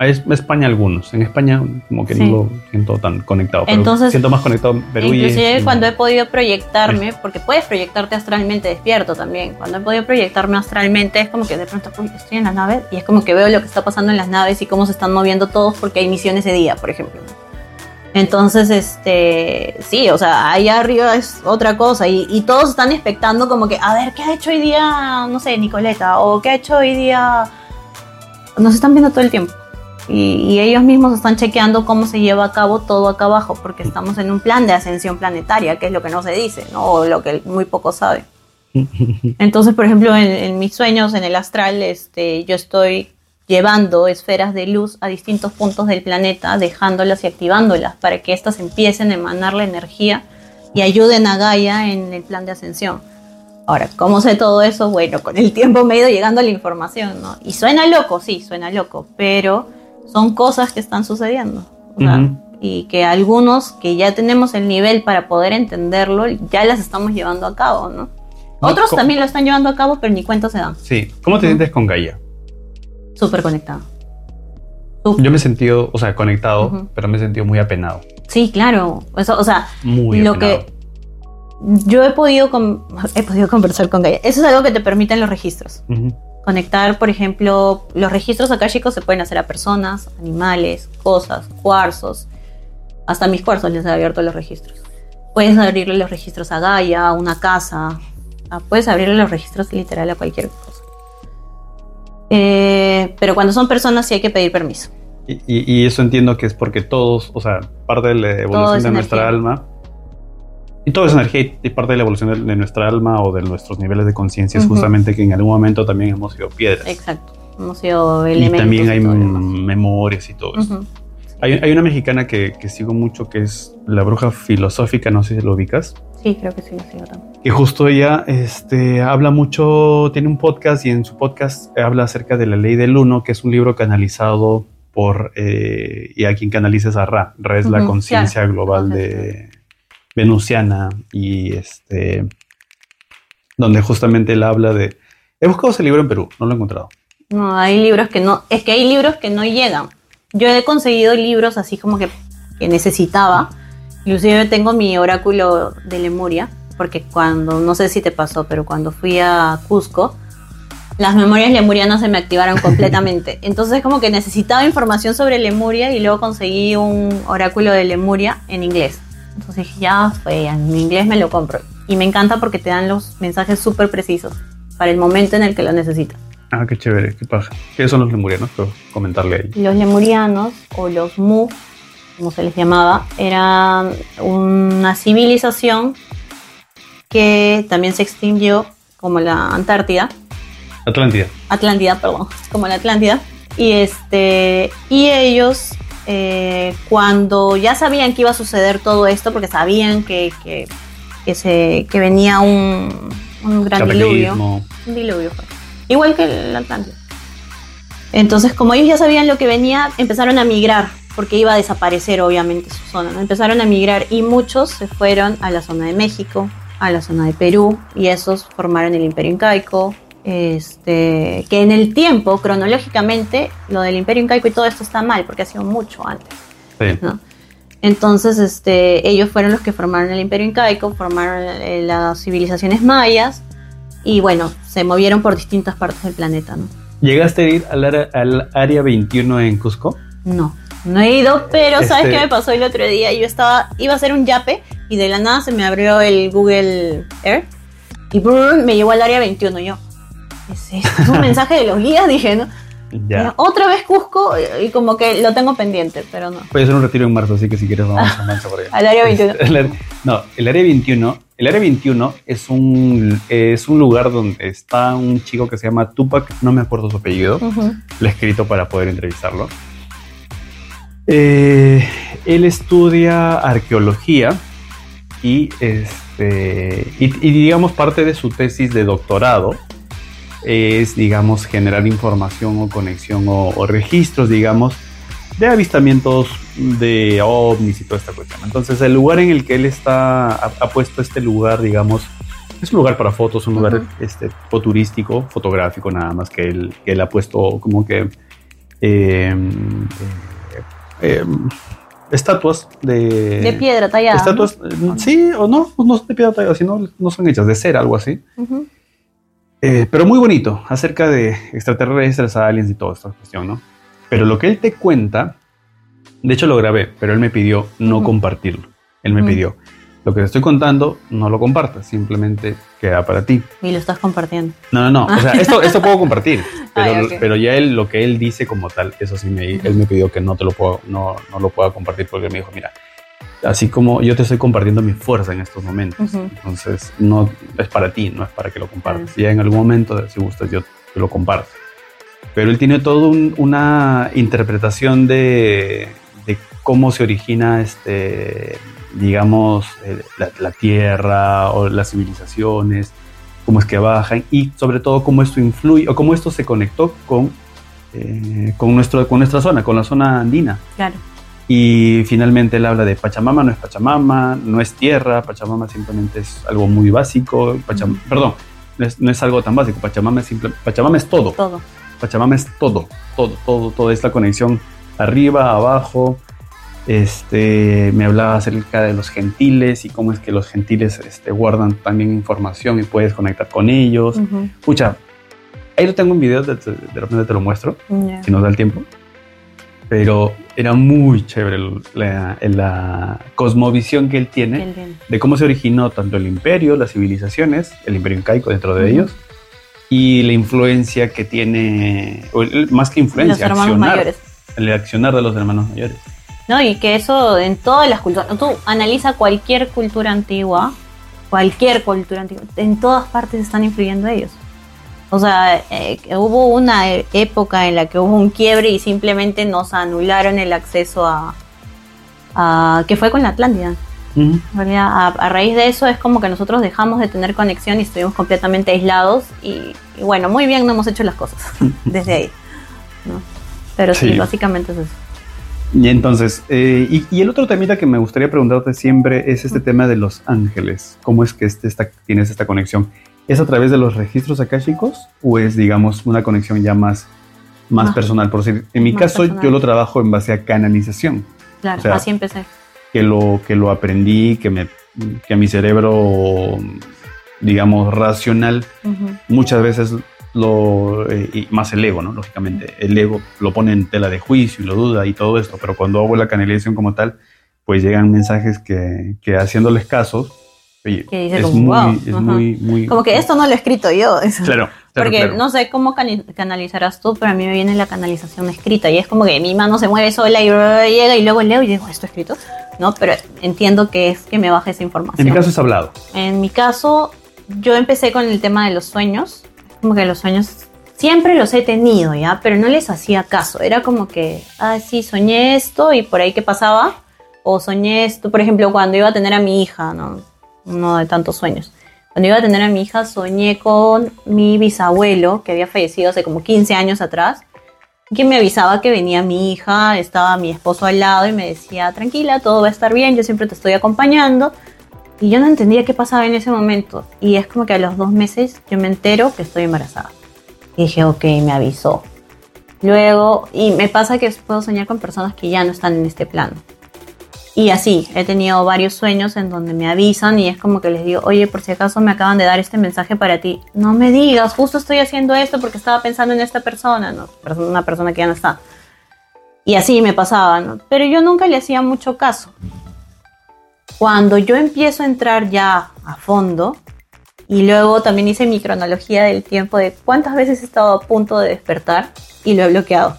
Es- España algunos. En España como que Sí. no lo siento tan conectado, pero Entonces, siento más conectado en Perú y- Inclusive y- cuando he podido proyectarme, porque puedes proyectarte astralmente despierto también. Cuando he podido proyectarme astralmente es como que de pronto uy, estoy en la nave y es como que veo lo que está pasando en las naves y cómo se están moviendo todos porque hay misiones de día, por ejemplo. Entonces, este, sí, o sea, allá arriba es otra cosa y, y todos están expectando como que, a ver, ¿qué ha hecho hoy día, no sé, Nicoleta? O ¿qué ha hecho hoy día? Nos están viendo todo el tiempo. Y, y ellos mismos están chequeando cómo se lleva a cabo todo acá abajo, porque estamos en un plan de ascensión planetaria, que es lo que no se dice, ¿no? O lo que muy poco sabe. Entonces, por ejemplo, en, en mis sueños, en el astral, este, yo estoy llevando esferas de luz a distintos puntos del planeta, dejándolas y activándolas para que éstas empiecen a emanar la energía y ayuden a Gaia en el plan de ascensión. Ahora, ¿cómo sé todo eso? Bueno, con el tiempo me he ido llegando a la información, ¿no? Y suena loco, sí, suena loco, pero son cosas que están sucediendo. o sea, Ujú. Y que algunos que ya tenemos el nivel para poder entenderlo, ya las estamos llevando a cabo, ¿no? No, Otros también lo están llevando a cabo, pero ni cuenta se dan. Sí. ¿Cómo te Ujú. sientes con Gaia? Súper conectado. Yo me he sentido, o sea, conectado, Ujú. pero me he sentido muy apenado. Sí, claro. Eso, o sea, Muy lo apenado. que yo he podido, he podido conversar con Gaia. Eso es algo que te permiten los registros. Ujú. Conectar, por ejemplo, los registros akáshicos se pueden hacer a personas, animales, cosas, cuarzos. Hasta mis cuarzos les he abierto los registros. Puedes abrirle los registros a Gaia, a una casa. a- puedes abrirle los registros literal a cualquier cosa. Eh, pero cuando son personas sí hay que pedir permiso. Y, y- y eso entiendo que es porque todos, o sea, parte de la evolución de nuestra energía. alma, y todo es energía y- y parte de la evolución de, de nuestra alma o de nuestros niveles de conciencia es Ujú. justamente que en algún momento también hemos sido piedras. Exacto. Hemos sido Y elementos. también hay y memorias y todo eso. Ujú. Hay, hay una mexicana que, que sigo mucho que es la bruja filosófica, no sé si lo ubicas, Sí, creo que sí lo sigo también. que justo ella este, habla mucho, tiene un podcast y en su podcast habla acerca de la ley del uno, que es un libro canalizado por, eh, y a quien canaliza es a Ra. Ra es la Ujú, conciencia claro. global de venusiana y este, donde justamente él habla de... He buscado ese libro en Perú, no lo he encontrado. No, hay libros que no, es que hay libros que no llegan. Yo he conseguido libros así como que, que necesitaba. Inclusive tengo mi oráculo de Lemuria, porque cuando, no sé si te pasó, pero cuando fui a Cusco, las memorias lemurianas se me activaron completamente. Entonces como que necesitaba información sobre Lemuria y luego conseguí un oráculo de Lemuria en inglés. Entonces dije, ya fue, en inglés me lo compro. Y me encanta porque te dan los mensajes súper precisos para el momento en el que lo necesitas. Ah, qué chévere, qué paja. ¿Qué son los lemurianos? Pero comentarle ahí. Los lemurianos o los Mu, como se les llamaba, eran una civilización que también se extinguió como la Antártida, Atlántida. Atlántida, perdón, como la Atlántida. Y este y ellos eh, cuando ya sabían que iba a suceder todo esto, porque sabían que, que, que se, que venía un, un gran diluvio. Un diluvio fue. Igual que el Atlántico. Entonces, como ellos ya sabían lo que venía, empezaron a migrar, porque iba a desaparecer obviamente su zona. ¿no? Empezaron a migrar y muchos se fueron a la zona de México, a la zona de Perú, y esos formaron el Imperio Incaico. Este, que en el tiempo, cronológicamente, lo del Imperio Incaico y todo esto está mal, porque ha sido mucho antes. Sí. ¿no? Entonces, este, ellos fueron los que formaron el Imperio Incaico, formaron eh, las civilizaciones mayas y bueno, se movieron por distintas partes del planeta, ¿no? ¿Llegaste a ir al área, al área 21 en Cusco? No, no he ido, pero ¿sabes Este- qué me pasó el otro día? Yo estaba, iba a hacer un yape y de la nada se me abrió el Google Earth y brrr, me llevó al área 21. Yo, ¿qué es un mensaje de los guías? Dije, ¿no? Ya. Otra vez Cusco y como que lo tengo pendiente, pero no. Voy a hacer un retiro en marzo, así que si quieres vamos a Mancha por allá. Al área 21. El área- no, el área 21, el área 21 es un, es un lugar donde está un chico que se llama Tupac, no me acuerdo su apellido, Ujú. lo he escrito para poder entrevistarlo. Eh, él estudia arqueología y, este, y, y digamos parte de su tesis de doctorado es, digamos, generar información o conexión o, o registros, digamos, de avistamientos de ovnis y toda esta cuestión. Entonces, el lugar en el que él está, ha, ha puesto este lugar, digamos, es un lugar para fotos, un lugar Ujú. este, fotográfico, fotográfico nada más, que él, que él ha puesto como que eh, eh, eh, estatuas de... De piedra tallada. Estatuas, eh, sí o no, pues no son de piedra tallada, sino no son hechas de cera, algo así. Ujú. Eh, pero muy bonito, acerca de extraterrestres, aliens y toda esta cuestión, ¿no? Pero lo que él te cuenta De hecho lo grabé, pero él me pidió no compartirlo. Él me Ujú. pidió, lo que te estoy contando, no lo compartas, simplemente queda para ti. Y lo estás compartiendo. No, no, no. O sea, esto, esto puedo compartir, pero, Ay, ok. pero ya él, lo que él dice como tal, eso sí, me, él me pidió que no te lo puedo, no, no lo pueda compartir porque me dijo, mira, así como yo te estoy compartiendo mi fuerza en estos momentos, Ujú. entonces no es para ti, no es para que lo compartas. Ujú. Ya en algún momento, si gustas, yo te lo comparto. Pero él tiene toda una interpretación de, de cómo se origina, este, digamos, eh, la, la tierra o las civilizaciones, cómo es que bajan y sobre todo cómo esto influye o cómo esto se conectó con, eh, con, nuestro, con nuestra zona, con la zona andina. Claro. Y finalmente él habla de Pachamama, no es Pachamama, no es tierra, Pachamama simplemente es algo muy básico, Pacham- perdón, no es, no es algo tan básico, Pachamama es, simple, Pachamama es todo, Todo. Pachamama es todo, todo, todo, toda esta conexión arriba, abajo. Este, me hablaba acerca de los gentiles y cómo es que los gentiles este, guardan también información y puedes conectar con ellos. Ujú. Escucha, ahí lo tengo en video, de, de repente te lo muestro, Ya. si nos da el tiempo. Pero era muy chévere la, la cosmovisión que él tiene de cómo se originó tanto el imperio, las civilizaciones, el imperio incaico dentro de ellos, y la influencia que tiene, o el- más que influencia, accionar, mayores. el accionar de los hermanos mayores. No, y que eso en todas las culturas. Tú analiza cualquier cultura antigua, cualquier cultura antigua, en todas partes están influyendo ellos. O sea, eh, hubo una e- época en la que hubo un quiebre y simplemente nos anularon el acceso a. a que fue con la Atlántida. En realidad, a, a raíz de eso es como que nosotros dejamos de tener conexión y estuvimos completamente aislados. Y, y bueno, muy bien no hemos hecho las cosas desde ahí. ¿no? Pero sí, Sí. básicamente es eso. Y entonces, eh, y, y el otro temita que me gustaría preguntarte siempre es este tema de los ángeles. ¿Cómo es que este, esta, tienes esta conexión? ¿Es a través de los registros akáshicos o es, digamos, una conexión ya más, más Más- personal? Por decir, en mi caso, personal. yo lo trabajo en base a canalización, Claro, O sea, así empecé. que lo, que lo aprendí, que, me, que a mi cerebro, digamos, racional, muchas veces lo eh, y más el ego, ¿no? Lógicamente, el ego lo pone en tela de juicio y lo duda y todo esto, pero cuando hago la canalización como tal, pues llegan mensajes que, que haciéndoles caso, oye, Que dice es, como, muy, "Wow", es muy, muy... Como que esto no lo he escrito yo. eso. Claro, claro, Porque claro. no sé cómo canalizarás tú, pero a mí me viene la canalización escrita y es como que mi mano se mueve sola y llega y luego leo y digo, ¿esto escrito? No, pero entiendo que es que me baje esa información. En mi caso es hablado. En mi caso, yo empecé con el tema de los sueños. Como que los sueños siempre los he tenido, ¿ya? Pero no les hacía caso. Era como que, ah, sí, soñé esto y por ahí qué pasaba. O soñé esto, por ejemplo, cuando iba a tener a mi hija, ¿no? Uno de tantos sueños. Cuando iba a tener a mi hija, soñé con mi bisabuelo, que había fallecido hace como 15 años atrás, que me avisaba que venía mi hija, estaba mi esposo al lado y me decía, tranquila, todo va a estar bien, yo siempre te estoy acompañando. Y yo no entendía qué pasaba en ese momento. Y es como que a los dos meses yo me entero que estoy embarazada. Y dije, ok, me avisó. Luego, y me pasa que puedo soñar con personas que ya no están en este plano. Y así, he tenido varios sueños en donde me avisan y es como que les digo, oye, por si acaso me acaban de dar este mensaje para ti. No me digas, justo estoy haciendo esto porque estaba pensando en esta persona, ¿no? Una persona que ya no está. Y así me pasaba, ¿no? Pero yo nunca le hacía mucho caso. Cuando yo empiezo a entrar ya a fondo, y luego también hice mi cronología del tiempo de cuántas veces he estado a punto de despertar y lo he bloqueado.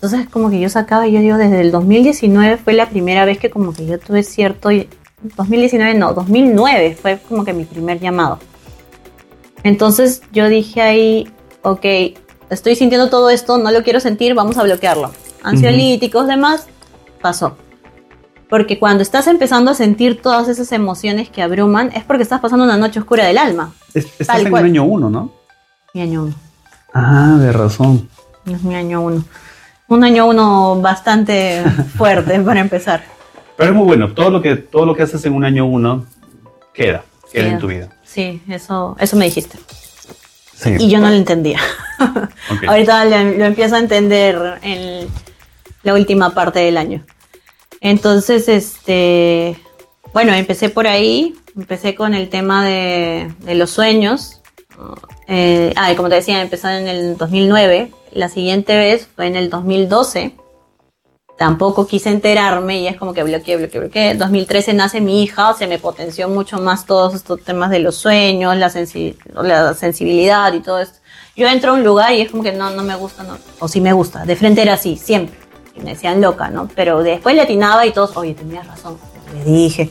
Entonces como que yo sacaba yo digo, desde el 2019 fue la primera vez que como que yo tuve cierto... 2019 no, 2009 fue como que mi primer llamado. Entonces yo dije ahí, ok, estoy sintiendo todo esto, no lo quiero sentir, vamos a bloquearlo. Ansiolíticos, demás, pasó. Porque cuando estás empezando a sentir todas esas emociones que abruman, es porque estás pasando una noche oscura del alma. Es- estás Tal en cual. año uno, ¿no? Mi año uno. Ah, de razón. Es mi año uno. Un año uno bastante fuerte para empezar. Pero es muy bueno. Todo lo que, todo lo que haces en un año uno queda, queda en tu vida. Sí, eso, eso me dijiste. Sí. Y yo no lo entendía. Ahorita lo, lo empiezo a entender en la última parte del año. Entonces, este, bueno, empecé por ahí, empecé con el tema de, de los sueños. Eh, ah, y como te decía, empecé en el 2009. La siguiente vez fue en el 2012. tampoco quise enterarme y es como que bloqueé, bloqueé, bloqueé. 2013 nace mi hija, se me potenció mucho más todos estos temas de los sueños, la, sensi- la sensibilidad y todo esto. Yo entro a un lugar y es como que no, no me gusta, no. o sí me gusta. De frente era así, siempre. Y me decían loca, ¿no? Pero después le atinaba y todos, oye, tenías razón, le dije.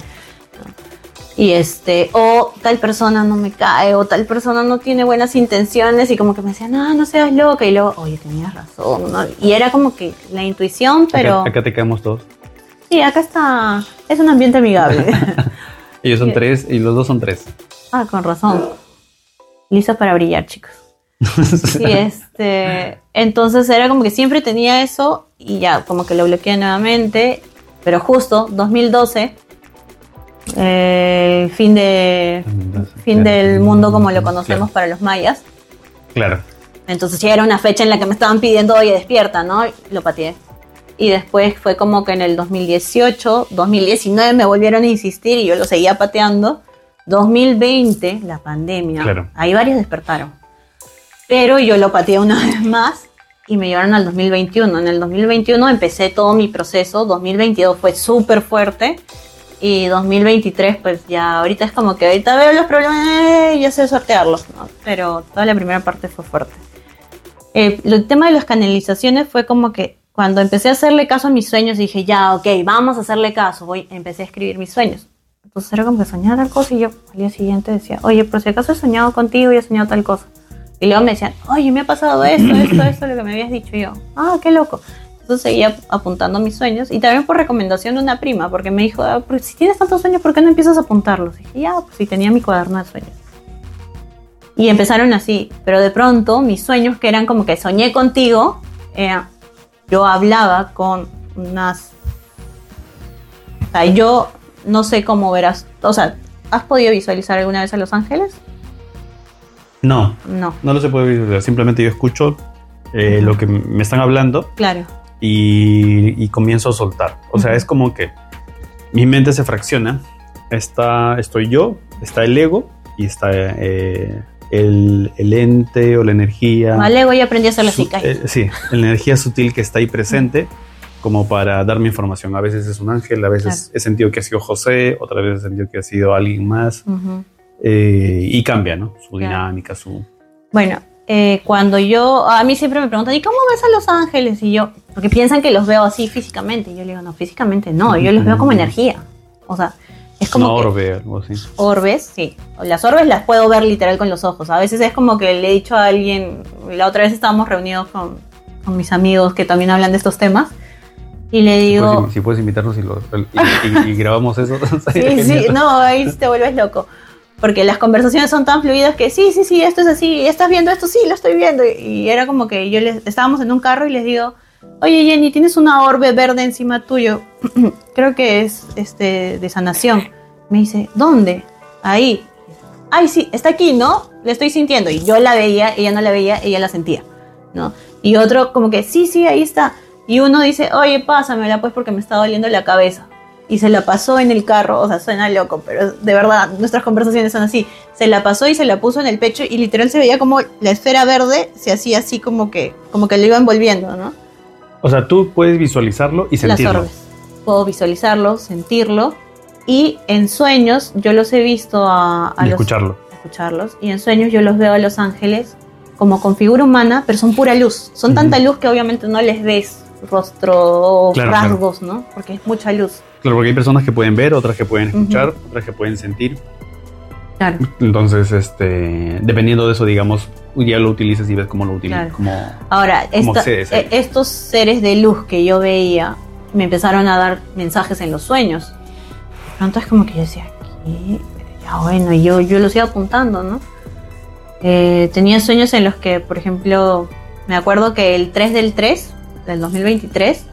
Y este, o tal persona no me cae, o tal persona no tiene buenas intenciones, y como que me decían, no, no seas loca, y luego, oye, tenías razón, ¿no? Y era como que la intuición, pero. Acá, acá te caemos todos. Sí, acá está. Es un ambiente amigable. Ellos son tres y los dos son tres. ah, con razón. Lisa para brillar, chicos. Sí, este. Entonces era como que siempre tenía eso y ya, como que lo bloqueé nuevamente. Pero justo, 2012, eh, el fin, de, fin del mundo como lo conocemos para los mayas. Claro. Entonces ya era una fecha en la que me estaban pidiendo, oye, despierta, ¿no? Lo pateé. Y después fue como que en el 2018, 2019 me volvieron a insistir y yo lo seguía pateando. 2020, la pandemia, Claro. ahí varios despertaron. Pero yo lo pateé una vez más y me llevaron al 2021. En el 2021 empecé todo mi proceso, 2022 fue súper fuerte y 2023 pues ya ahorita es como que ahorita veo los problemas eh, y ya sé sortearlos, ¿no? pero toda la primera parte fue fuerte. Eh, el tema de las canalizaciones fue como que cuando empecé a hacerle caso a mis sueños dije ya, ok, vamos a hacerle caso, voy, empecé a escribir mis sueños. Entonces era como que soñaba tal cosa y yo al día siguiente decía, oye, por si acaso he soñado contigo y he soñado tal cosa. Y luego me decían, oye, me ha pasado esto, esto, esto, lo que me habías dicho Y yo. Ah, qué loco. Entonces seguía apuntando mis sueños y también por recomendación de una prima, porque me dijo, "Ah, pero si tienes tantos sueños, ¿por qué no empiezas a apuntarlos? Y dije, ya, pues si tenía mi cuaderno de sueños. Y empezaron así, pero de pronto mis sueños, que eran como que soñé contigo, eh, yo hablaba con unas... O sea, yo no sé cómo verás, o sea, ¿has podido visualizar alguna vez a Los Ángeles? No, No, no lo se puede visualizar. Simplemente yo escucho eh, lo que me están hablando claro. Y, y comienzo a soltar. O sea, Ujú. es como que mi mente se fracciona. Está, estoy yo, está el ego y está eh, el, el ente o la energía. Vale, voy a aprender a hacer la su- cica. eh, sí, la energía sutil que está ahí presente como para darme información. A veces es un ángel, a veces Claro. he sentido que ha sido José, otra vez he sentido que ha sido alguien más. Ujú. eh, y cambia, ¿no? Su Claro. dinámica, su... Bueno, eh, cuando yo, a mí siempre me preguntan, ¿y cómo ves a Los Ángeles? Y yo, porque piensan que los veo así físicamente. Y yo le digo, no, físicamente no, yo los veo como energía. O sea, es como que orbe, algo así. orbes, sí. Las orbes las puedo ver literal con los ojos. A veces es como que le he dicho a alguien, la otra vez estábamos reunidos con, con mis amigos que también hablan de estos temas. Y le digo, si, si puedes invitarnos y, lo- y- y- y grabamos eso. Sí, sí, no, ahí te vuelves loco. Porque las conversaciones son tan fluidas que sí, sí, sí, esto es así, ¿estás viendo esto? Sí, lo estoy viendo. Y, era como que yo les, estábamos en un carro y les digo, oye Jenny, tienes una orbe verde encima tuyo. Creo que es este de sanación. Me dice, ¿dónde? Ahí. Ay, sí, está aquí, ¿no? La estoy sintiendo. Y yo la veía, ella no la veía, ella la sentía, ¿no? Y otro como que, sí, sí, ahí está. Y uno dice, oye, pásamela pues porque me está doliendo la cabeza y se la pasó en el carro, o sea, suena loco, pero de verdad, nuestras conversaciones son así. Se la pasó y se la puso en el pecho y literal se veía como la esfera verde se hacía así como que, como que lo iba envolviendo, ¿no? O sea, tú puedes visualizarlo y Las sentirlo. orbes. Puedo visualizarlo, sentirlo y en sueños yo los he visto a, a y los- escucharlo. escucharlos y en sueños yo los veo a los ángeles como con figura humana, pero son pura luz. Son Ujú. tanta luz que obviamente no les ves rostro o Claro, claro. rasgos, ¿no? Porque es mucha luz. Claro, porque hay personas que pueden ver, otras que pueden escuchar, otras que pueden sentir. Claro. Entonces, este, dependiendo de eso, digamos, ya lo utilizas y ves cómo lo utilizas. Claro. Como, Ahora, ¿Cómo esta- ello? estos seres de luz que yo veía me empezaron a dar mensajes en los sueños. De pronto es como que yo decía, ¿qué? Ya bueno, yo, yo los iba apuntando, ¿no? Eh, tenía sueños en los que, por ejemplo, me acuerdo que el 3 del 3, del 2023, eh,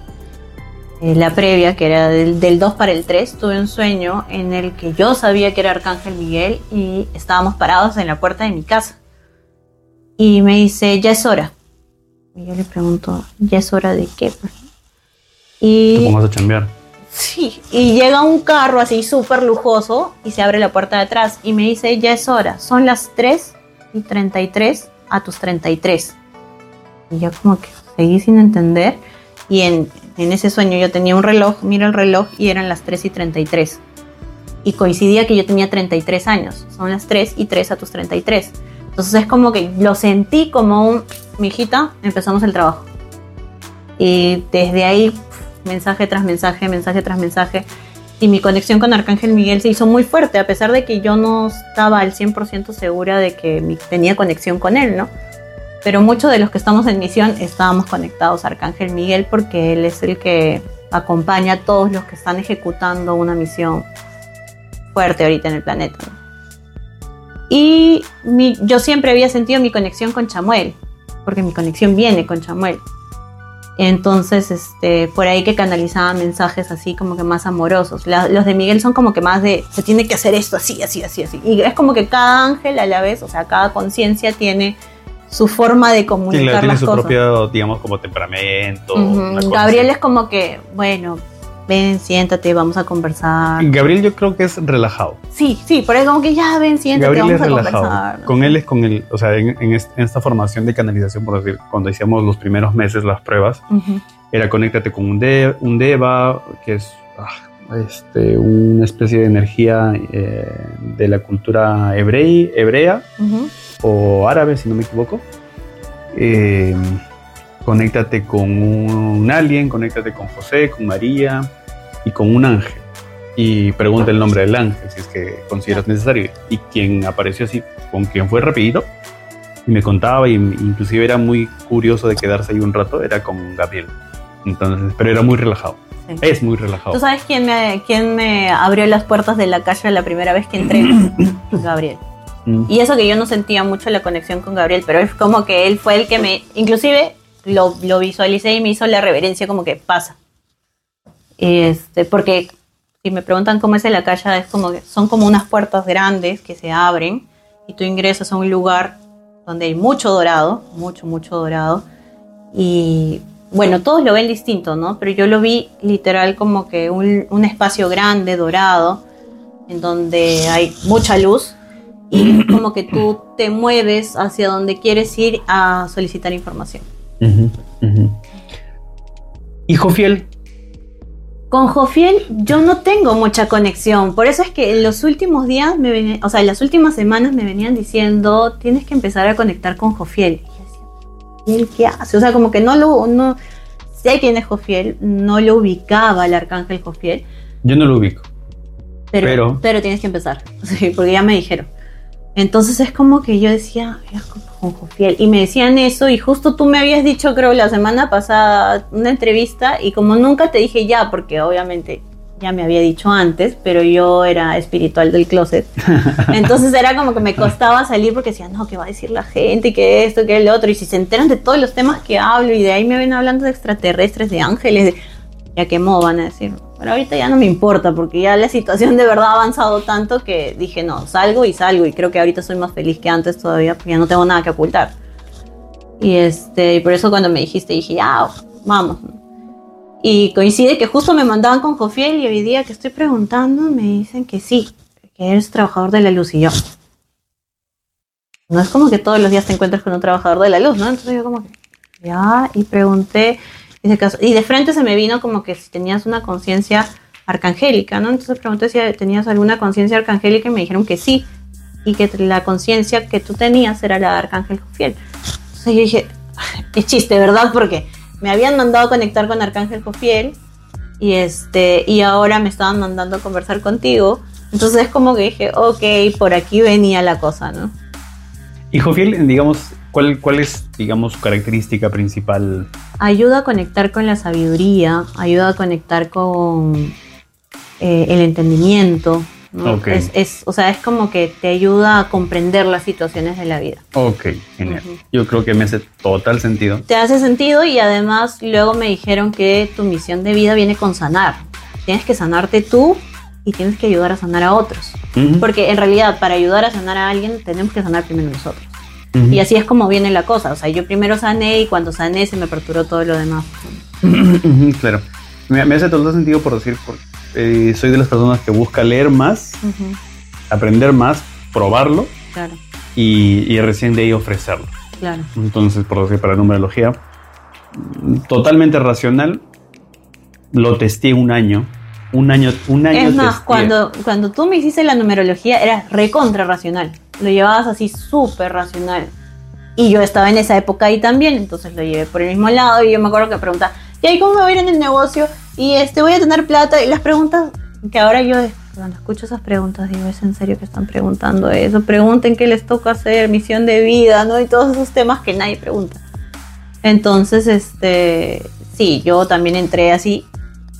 la previa, que era del, del 2 para el 3, tuve un sueño en el que yo sabía que era Arcángel Miguel y estábamos parados en la puerta de mi casa. Y me dice, ya es hora. Y yo le pregunto, ¿ya es hora de qué? pues?". Y pongas a chambear. sí, y llega un carro así súper lujoso y se abre la puerta de atrás y me dice, ya es hora, son las 3 y 33 a tus 33. Y yo como que seguí sin entender y en, en ese sueño yo tenía un reloj, miro el reloj y eran las 3 y 33. Y coincidía que yo tenía 33 años. Son las 3 y 3 a tus 33. Entonces es como que lo sentí como un, mi hijita, empezamos el trabajo. Y desde ahí, mensaje tras mensaje, mensaje tras mensaje. Y mi conexión con Arcángel Miguel se hizo muy fuerte, a pesar de que yo no estaba al 100% segura de que tenía conexión con él, ¿no? Pero muchos de los que estamos en misión estábamos conectados a Arcángel Miguel porque él es el que acompaña a todos los que están ejecutando una misión fuerte ahorita en el planeta. Y mi- yo siempre había sentido mi conexión con Chamuel, porque mi conexión viene con Chamuel. Entonces, este, por ahí que canalizaba mensajes así como que más amorosos. La- los de Miguel son como que más de, se tiene que hacer esto así, así, así, así. Y es como que cada ángel a la vez, o sea, cada conciencia tiene su forma de Sí, comunicar la- tiene las su cosas. propio, digamos, como temperamento. Gabriel así. es como que, bueno, ven, siéntate, vamos a conversar. Gabriel yo creo que es relajado. Sí, sí, por eso como que ya ven, siéntate, Gabriel es vamos a relajado. conversar. Con él es con el, o sea, en, en est- en esta formación de canalización, por decir, cuando hacíamos los primeros meses las pruebas, era conéctate con un, de, un Deva, que es ah, este, una especie de energía eh, de la cultura hebrei- hebrea Ujú. O árabe, si no me equivoco. Eh, conéctate con un alien, conéctate con José, con María y con un ángel. Y pregunta el nombre del ángel, si es que consideras necesario. Y quien apareció así, con quien fue rapidito, y me contaba, y inclusive era muy curioso de quedarse ahí un rato, era con Gabriel. Entonces, pero era muy relajado. Sí. Es muy relajado. ¿Tú sabes quién me, quién me abrió las puertas de la calle la primera vez que entré? Gabriel. Y eso que yo no sentía mucho la conexión con Gabriel, pero es como que él fue el que me, inclusive lo, lo visualicé y me hizo la reverencia como que pasa. Este, porque si me preguntan cómo es en la calle, es como que son como unas puertas grandes que se abren y tú ingresas a un lugar donde hay mucho dorado, mucho, mucho dorado. Y bueno, todos lo ven distinto, ¿no? Pero yo lo vi literal como que un, un espacio grande, dorado, en donde hay mucha luz y es como que tú te mueves hacia donde quieres ir a solicitar información. Ujú, ujú. Hijo fiel, Con Jofiel yo no tengo mucha conexión, por eso es que en los últimos días, me ven- o sea, en las últimas semanas me venían diciendo, tienes que empezar a conectar con Jofiel. Y ¿Jofiel qué hace? O sea, como que no lo, no, sé quién es Jofiel, no lo ubicaba el arcángel Jofiel, yo no lo ubico. pero, Pero- pero, tienes que empezar, sí, porque ya me dijeron. Entonces es como que yo decía, "Ya, con- con Jofiel, y me decían eso, y justo tú me habías dicho, creo, la semana pasada, una entrevista, y como nunca te dije ya, porque obviamente ya me había dicho antes, pero yo era espiritual del closet. Entonces era como que me costaba salir porque decía, no, ¿qué va a decir la gente? Que esto, que el otro. Y si se enteran de todos los temas que hablo, y de ahí me ven hablando de extraterrestres, de ángeles, de, ya quemó, van a decir. Pero ahorita ya no me importa, porque ya la situación de verdad ha avanzado tanto que dije, no, salgo y salgo. Y creo que ahorita soy más feliz que antes todavía, porque ya no tengo nada que ocultar. Y este, y por eso cuando me dijiste, dije, ya, vamos. Y coincide que justo me mandaban con Jofiel y hoy día que estoy preguntando me dicen que sí, que eres trabajador de la luz y yo. No es como que todos los días te encuentres con un trabajador de la luz, ¿no? Entonces yo como que, ya, y pregunté, y de, y frente se me vino como que si tenías una conciencia arcangélica, ¿no? Entonces pregunté si tenías alguna conciencia arcangélica y me dijeron que sí, y que la conciencia que tú tenías era la de Arcángel Jofiel. Entonces yo dije, es chiste, ¿verdad? Porque me habían mandado a conectar con Arcángel Jofiel y este y ahora me estaban mandando a conversar contigo. Entonces es como que dije, ok, por aquí venía la cosa, ¿no? Hijo fiel, digamos, ¿cuál, ¿cuál es, digamos, su característica principal? Ayuda a conectar con la sabiduría, ayuda a conectar con eh, el entendimiento. ¿no? Ok. Es, es- o sea, es como que te ayuda a comprender las situaciones de la vida. Ok, genial. Yo creo que me hace total sentido. te hace sentido y además luego me dijeron que tu misión de vida viene con sanar. Tienes que sanarte tú y tienes que ayudar a sanar a otros. Ujú, Porque en realidad para ayudar a sanar a alguien tenemos que sanar primero nosotros. Y así es como viene la cosa. O sea, yo primero sané y cuando sané se me aperturó todo lo demás. Claro. Me, me hace total sentido por decir, eh, soy de las personas que busca leer más, Ujú, aprender más, probarlo Claro, y, y recién de ahí ofrecerlo. claro. Entonces, por decir, para numerología, totalmente racional, lo testé un año. Un año, un año Es más, testé. cuando, cuando tú me hiciste la numerología, era recontra racional. Lo llevabas así súper racional. Y yo estaba en esa época ahí también, entonces lo llevé por el mismo lado. Y yo me acuerdo que preguntaba, ¿y ahí cómo me va a ir en el negocio? Y este, voy a tener plata. Y las preguntas que ahora yo, cuando escucho esas preguntas, digo, ¿es en serio que están preguntando eso? Pregunten qué les toca hacer, misión de vida, ¿no? Y todos esos temas que nadie pregunta. Entonces, este, sí, yo también entré así,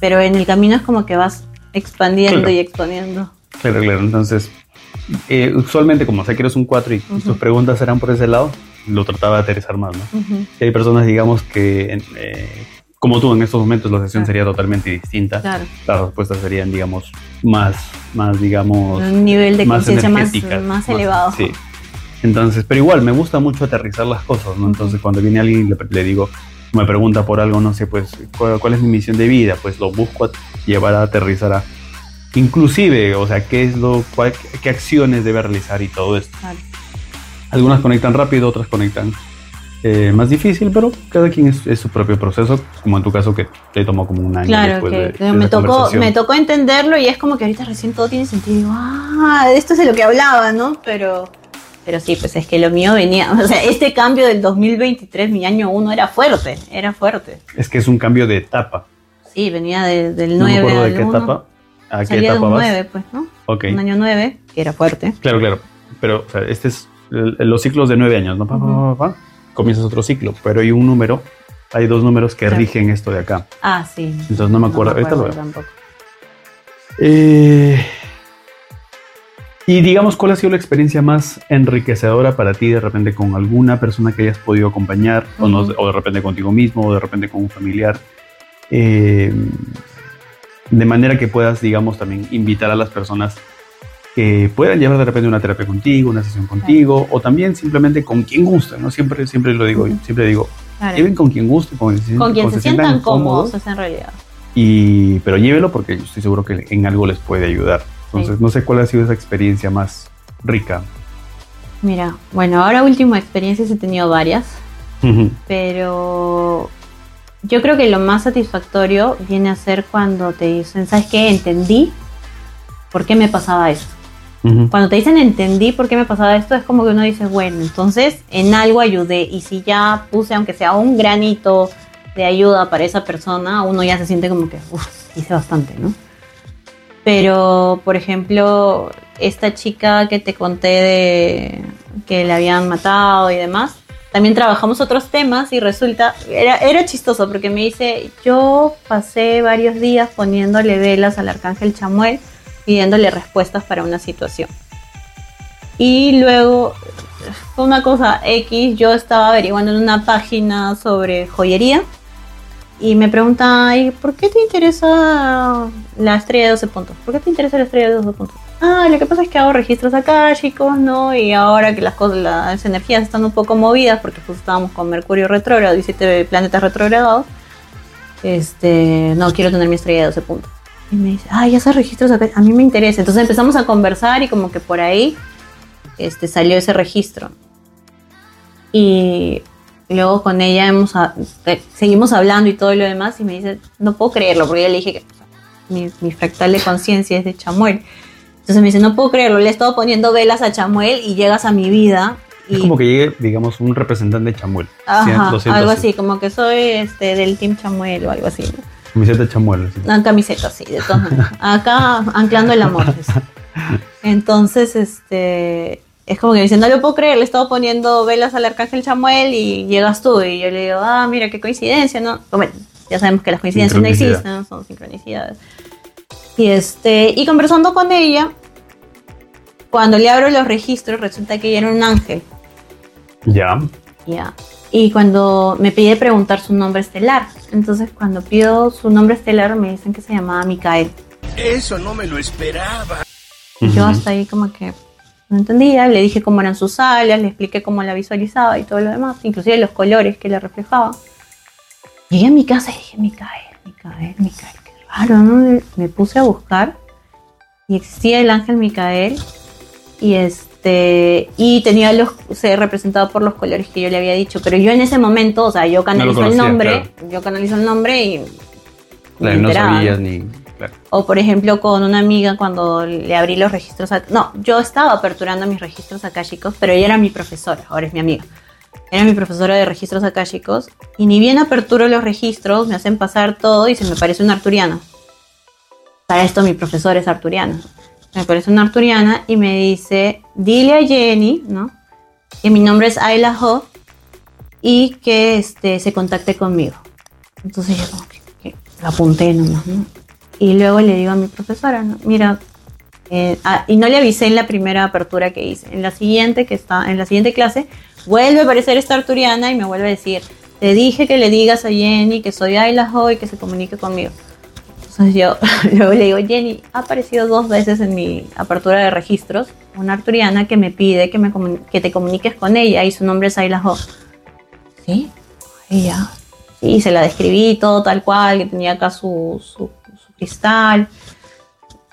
pero en el camino es como que vas expandiendo Claro. y exponiendo. Claro, claro. Entonces, eh, usualmente, como sé que eres un 4 y tus preguntas eran por ese lado, lo trataba de aterrizar más, ¿no? Y hay personas, digamos, que, eh, como tú, en estos momentos la sesión Claro. sería totalmente distinta. Claro, Las respuestas serían, digamos, más, más digamos, un nivel de más conciencia más, energéticas, más elevado. Sí. Entonces, pero igual, me gusta mucho aterrizar las cosas, ¿no? Entonces, cuando viene alguien y le, le digo, me pregunta por algo, no sé, pues, ¿cuál, cuál es mi misión de vida? Pues lo busco a llevar a aterrizar a... Inclusive, o sea, qué es lo, cuál- qué acciones debe realizar y todo esto. Algunas conectan rápido, otras conectan eh, más difícil, pero cada quien es, es su propio proceso, como en tu caso que te tomó como un año Claro, después de, de me, tocó, me tocó entenderlo y es como que ahorita recién todo tiene sentido. Ah, esto es de lo que hablaba, ¿no? Pero, pero sí, pues es que lo mío venía, o sea, este cambio del 2023, mi año 1, era fuerte, era fuerte. Es que es un cambio de etapa. Sí, venía de- del No 9 me acuerdo de qué 1. etapa. ¿A qué Salía de etapa un vas? 9, pues, ¿no? Ok. Un año 9, que era fuerte. Claro, claro. Pero o sea, este es el- los ciclos de nueve años, ¿no? Pa. Comienzas otro ciclo, pero hay un número, hay dos números que Claro. rigen esto de acá. Ah, sí. Entonces no me acuerdo. Ahorita lo veo. tampoco. Eh, y digamos, ¿cuál ha sido la experiencia más enriquecedora para ti de repente con alguna persona que hayas podido acompañar, o, no- o de repente contigo mismo, o de repente con un familiar? Eh, de manera que puedas, digamos, también invitar a las personas que puedan llevar de repente una terapia contigo, una sesión contigo, o también simplemente con quien guste, ¿no? Siempre, siempre lo digo, siempre digo, Claro. lleven con quien guste, con, quien se- Con quien se sientan sientan cómodos, en realidad. y, pero llévelo porque yo estoy seguro que en algo les puede ayudar. Entonces, Sí. no sé cuál ha sido esa experiencia más rica. Mira, bueno, ahora último experiencias he tenido varias, pero yo creo que lo más satisfactorio viene a ser cuando te dicen, ¿sabes qué? Entendí por qué me pasaba esto. Cuando te dicen entendí por qué me pasaba esto, es como que uno dice, bueno, entonces en algo ayudé y si ya puse, aunque sea un granito de ayuda para esa persona, uno ya se siente como que, uff, hice bastante, ¿no? Pero, por ejemplo, esta chica que te conté de que la habían matado y demás, también trabajamos otros temas y resulta, era, era chistoso porque me dice, yo pasé varios días poniéndole velas al arcángel Chamuel pidiéndole respuestas para una situación. Y luego, fue una cosa X, yo estaba averiguando en una página sobre joyería y me pregunta, "Ay, ¿por qué te interesa la estrella de 12 puntos? ¿Por qué te interesa la estrella de 12 puntos? Ah, lo que pasa es que hago registros acá, chicos, ¿no? Y ahora que las cosas, las energías están un poco movidas, porque pues estábamos con Mercurio retrógrado y siete planetas retrogradados, este, no, quiero tener mi estrella de 12 puntos. Y me dice, ay, esos registros acá, a mí me interesa. Entonces empezamos a conversar y como que por ahí este, salió ese registro. Y luego con ella hemos, seguimos hablando y todo lo demás y me dice, no puedo creerlo, porque yo le dije que mi, mi fractal de conciencia es de Chamuel. Entonces me dice, no puedo creerlo, le he estado poniendo velas a Chamuel y llegas a mi vida. Y, Es como que llegue, digamos, un representante de Chamuel. Ajá, Sí, algo así, como que soy este, del Team Chamuel o algo así. Camiseta de Chamuel. Una camiseta, sí, de todas maneras. Acá anclando el amor. pues. Entonces, este. Es como que me dice, no lo puedo creer, le he estado poniendo velas al arcángel Chamuel y llegas tú. Y yo le digo, ah, mira qué coincidencia, ¿no? Bueno, ya sabemos que las coincidencias no existen, ¿no? son sincronicidades. Y este, y conversando con ella, cuando le abro los registros, resulta que ella era un ángel. Ya. Ya. Y cuando me pide preguntar su nombre estelar, entonces cuando pido su nombre estelar me dicen que se llamaba Micael. Eso no me lo esperaba. Y yo hasta ahí como que no entendía, le dije cómo eran sus alas, le expliqué cómo la visualizaba y todo lo demás, inclusive los colores que le reflejaba. Llegué a mi casa y dije, Micael, Micael, Micael, raro, ¿no? Me puse a buscar y existía el ángel Micael y este y tenía los se representado por los colores que yo le había dicho, pero yo en ese momento, o sea, yo canalizo el conocía, nombre, yo canalizo el nombre y Claro, no sabías ni. Claro. O por ejemplo con una amiga cuando le abrí los registros, a- no, yo estaba aperturando mis registros akáshicos, pero ella era mi profesora, ahora es mi amiga. Era mi profesora de registros akáshicos y ni bien aperturo los registros, me hacen pasar todo y se me parece una arturiana. Para esto mi profesora es arturiana. Me parece una arturiana y me dice, dile a Jenny, ¿no? Que mi nombre es Ayla Ho y que este, se contacte conmigo. Entonces yo como que, que lo apunté nomás, ¿no? Y luego le digo a mi profesora, ¿no? mira, eh, ah, y no le avisé en la primera apertura que hice. En la siguiente, que está, en la siguiente clase, vuelve a aparecer esta arturiana y me vuelve a decir, te dije que le digas a Jenny que soy Ayla Ho y que se comunique conmigo. Entonces yo luego le digo, Jenny, ha aparecido dos veces en mi apertura de registros una arturiana que me pide que, me que te comuniques con ella y su nombre es Ayla Ho. ¿Sí? Ella. Sí, se la describí todo tal cual, que tenía acá su, su, su cristal,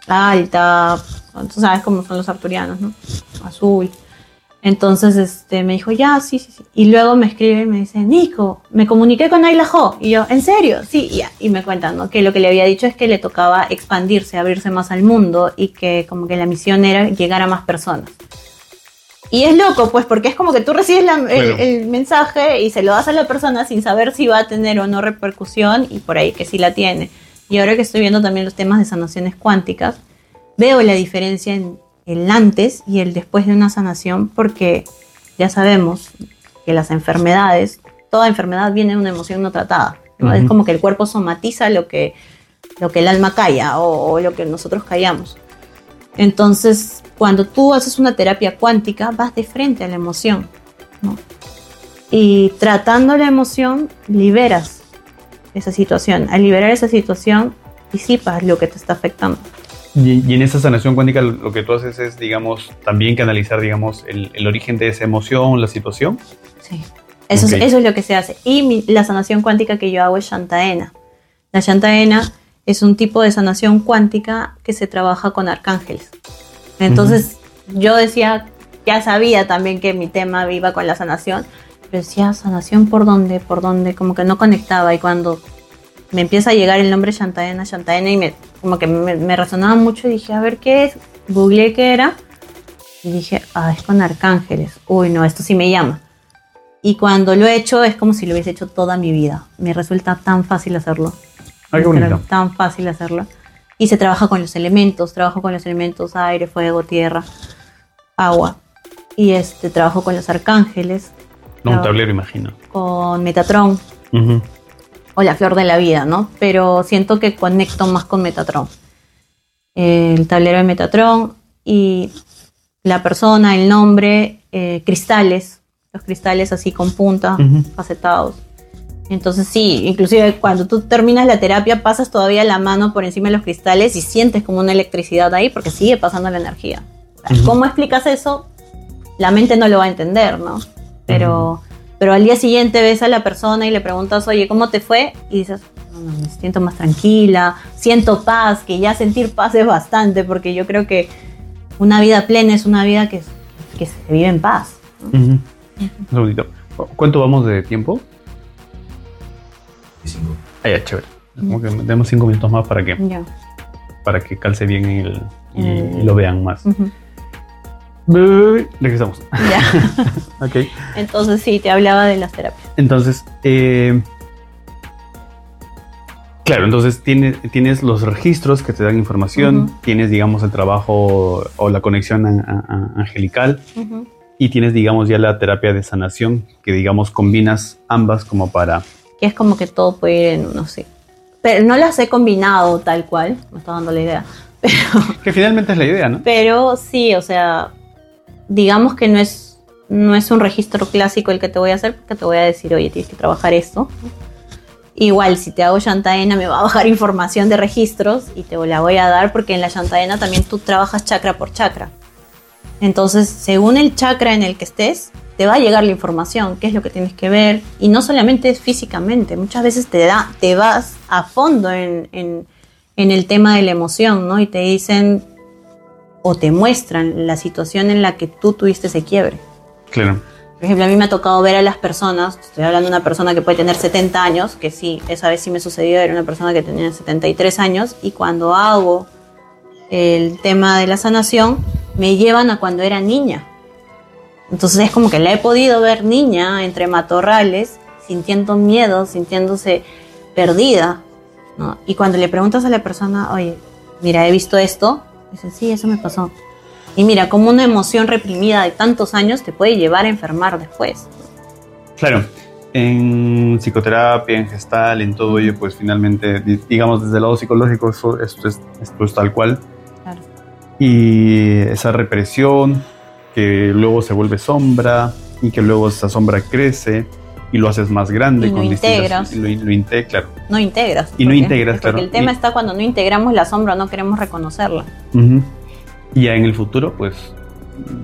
alta, tú sabes cómo son los arturianos, ¿no? Azul. Entonces este, me dijo, ya, sí, sí, sí. Y luego me escribe y me dice, Nico, me comuniqué con Ayla Ho. Y yo, ¿en serio? Sí, y ya. Y me cuentan, ¿no? Que lo que le había dicho es que le tocaba expandirse, abrirse más al mundo y que como que la misión era llegar a más personas. Y es loco, pues, porque es como que tú recibes la- el, el mensaje y se lo das a la persona sin saber si va a tener o no repercusión y por ahí que sí la tiene. Y ahora que estoy viendo también los temas de sanaciones cuánticas, veo la diferencia en el antes y el después de una sanación porque ya sabemos que las enfermedades, toda enfermedad viene de una emoción no tratada. Es como que el cuerpo somatiza lo que, lo que el alma calla o, o lo que nosotros callamos. Entonces, cuando tú haces una terapia cuántica, vas de frente a la emoción. ¿no? Y tratando la emoción, liberas esa situación. Al liberar esa situación, disipas lo que te está afectando. Y, y en esa sanación cuántica lo lo que tú haces es, digamos, también canalizar, digamos, el, el origen de esa emoción, la situación. Sí. Eso, Ok. es, eso es lo que se hace. Y mi- la sanación cuántica que yo hago es Shantaena. La Shantaena es un tipo de sanación cuántica que se trabaja con arcángeles. Entonces, yo decía, ya sabía también que mi tema iba con la sanación, pero decía, sanación por dónde, por dónde, como que no conectaba. Y cuando me empieza a llegar el nombre Shantaena, Shantaena, y me, como que me, me resonaba mucho, y dije, a ver qué es. Googleé qué era, y dije, ah, es con arcángeles. Uy, no, esto sí me llama. Y cuando lo he hecho es como si lo hubiese hecho toda mi vida. Me resulta tan fácil hacerlo. Resulta Tan fácil hacerlo. Y se trabaja con los elementos. Trabajo con los elementos aire, fuego, tierra, agua. Y este trabajo con los arcángeles, No, un tablero, imagino. con Metatron Ujú. O la flor de la vida, ¿no? Pero siento que conecto más con Metatron. El tablero de Metatron y la persona, el nombre, eh, cristales, los cristales así con punta, Ujú. facetados. Entonces sí, inclusive cuando tú terminas la terapia pasas todavía la mano por encima de los cristales y sientes como una electricidad ahí porque sigue pasando la energía. O sea, Ujú. ¿Cómo explicas eso? La mente no lo va a entender, ¿no? Pero, pero al día siguiente ves a la persona y le preguntas, oye, ¿cómo te fue? Y dices, no, no, me siento más tranquila, siento paz, que ya sentir paz es bastante, porque yo creo que una vida plena es una vida que, que se vive en paz. Un segundito. ¿Cuánto vamos de tiempo? Ah, ya, chévere. Como que tenemos cinco minutos más para que, para que calce bien el, y, Mm. y lo vean más. Ujú. Regresamos. Ya. Ok. Entonces sí, te hablaba de las terapias. Entonces, eh, claro, entonces tienes, tienes los registros que te dan información, tienes, digamos, el trabajo o la conexión a- a- a- angelical y tienes, digamos, ya la terapia de sanación, que, digamos, combinas ambas como para... Que es como que todo puede ir en uno, sí. Pero no las he combinado tal cual, me está dando la idea. Que finalmente es la idea, ¿no? Pero sí, o sea, digamos que no es, no es un registro clásico el que te voy a hacer, porque te voy a decir, oye, tienes que trabajar esto. Igual, si te hago Shantaena, me va a bajar información de registros y te la voy a dar, porque en la Shantaena también tú trabajas chakra por chakra. Entonces, según el chakra en el que estés, te va a llegar la información, qué es lo que tienes que ver. Y no solamente es físicamente, muchas veces te, da, te vas a fondo en, en- en el tema de la emoción, ¿no? Y te dicen o te muestran la situación en la que tú tuviste ese quiebre. Claro. Por ejemplo, a mí me ha tocado ver a las personas, estoy hablando de una persona que puede tener 70 años, que sí, esa vez sí me sucedió, era una persona que tenía 73 años, y cuando hago el tema de la sanación, me llevan a cuando era niña. Entonces es como que la he podido ver niña entre matorrales, sintiendo miedo, sintiéndose perdida. ¿no? Y cuando le preguntas a la persona, oye, mira, he visto esto, dice, sí, eso me pasó. Y mira, como una emoción reprimida de tantos años te puede llevar a enfermar después. Claro, en psicoterapia, en gestal, en todo ello, pues finalmente, di- digamos, desde el lado psicológico, eso, esto, es, esto es tal cual. Claro. Y esa represión que luego se vuelve sombra y que luego esa sombra crece y lo haces más grande. Y lo distintas- integras. y Lo, lo inte- claro. No integras. Y no porque- integras, porque claro. el tema Y- está cuando no integramos la sombra, no queremos reconocerla. Ujú. Y ya en el futuro, pues,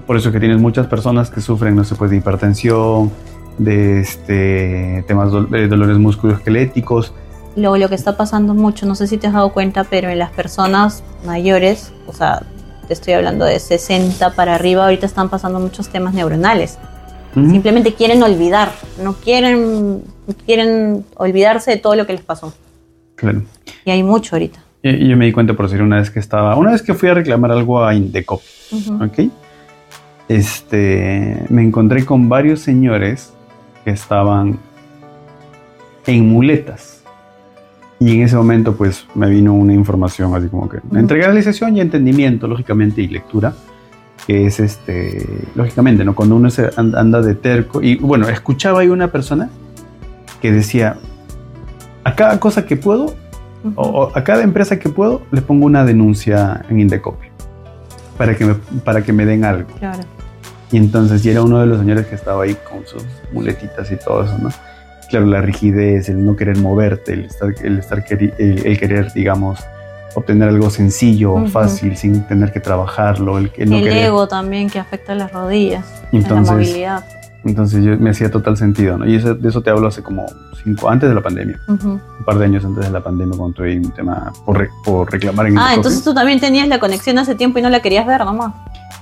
por eso es que tienes muchas personas que sufren, no sé, pues, de hipertensión, de este, temas dol- de dolores musculoesqueléticos. Luego lo que está pasando mucho, no sé si te has dado cuenta, pero en las personas mayores, o sea, te estoy hablando de 60 para arriba, ahorita están pasando muchos temas neuronales. Ujú. Simplemente quieren olvidar, no quieren, quieren olvidarse de todo lo que les pasó. Claro. Y hay mucho ahorita. Y, yo me di cuenta por decir una vez que estaba, una vez que fui a reclamar algo a Indecop, Ujú. ¿ok? Este, me encontré con varios señores que estaban en muletas. Y en ese momento, pues, me vino una información así como que Ujú. entre realización y entendimiento, lógicamente, y lectura, que es este, lógicamente, ¿no? Cuando uno se an- anda de terco, y bueno, escuchaba ahí una persona que decía, a cada cosa que puedo, o, o a cada empresa que puedo, le pongo una denuncia en Indecopy para que me, para que me den algo. Claro. Y entonces, y era uno de los señores que estaba ahí con sus muletitas y todo eso, ¿no? Claro, la rigidez, el no querer moverte, el estar, el, estar el, el querer, digamos, obtener algo sencillo, Ujú. fácil, sin tener que trabajarlo, el, el no el querer. ego también que afecta a las rodillas, a la Entonces, movilidad. entonces yo, me hacía total sentido, ¿no? Y eso, de eso te hablo hace como cinco, antes de la pandemia, un par de años antes de la pandemia, cuando tuve un tema por, re- por reclamar en Ah, entonces tú también tenías la conexión hace tiempo y no la querías ver nomás.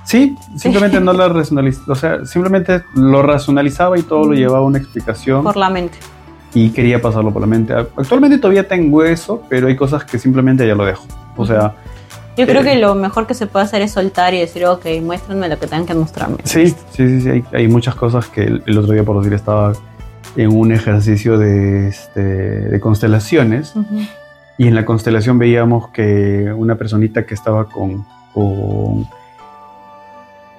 Sí, simplemente no la racionalizaba, o sea, simplemente lo racionalizaba y todo lo llevaba a una explicación Por la mente. Y quería pasarlo por la mente. Actualmente todavía tengo eso, pero hay cosas que simplemente ya lo dejo. O sea, Yo creo Eh. que lo mejor que se puede hacer es soltar y decir, ok, muéstrenme lo que tengan que mostrarme. sí, sí, sí, sí, hay, hay muchas cosas que el, el otro día, por decir, estaba en un ejercicio de, este, de constelaciones y en la constelación veíamos que una personita que estaba con, con-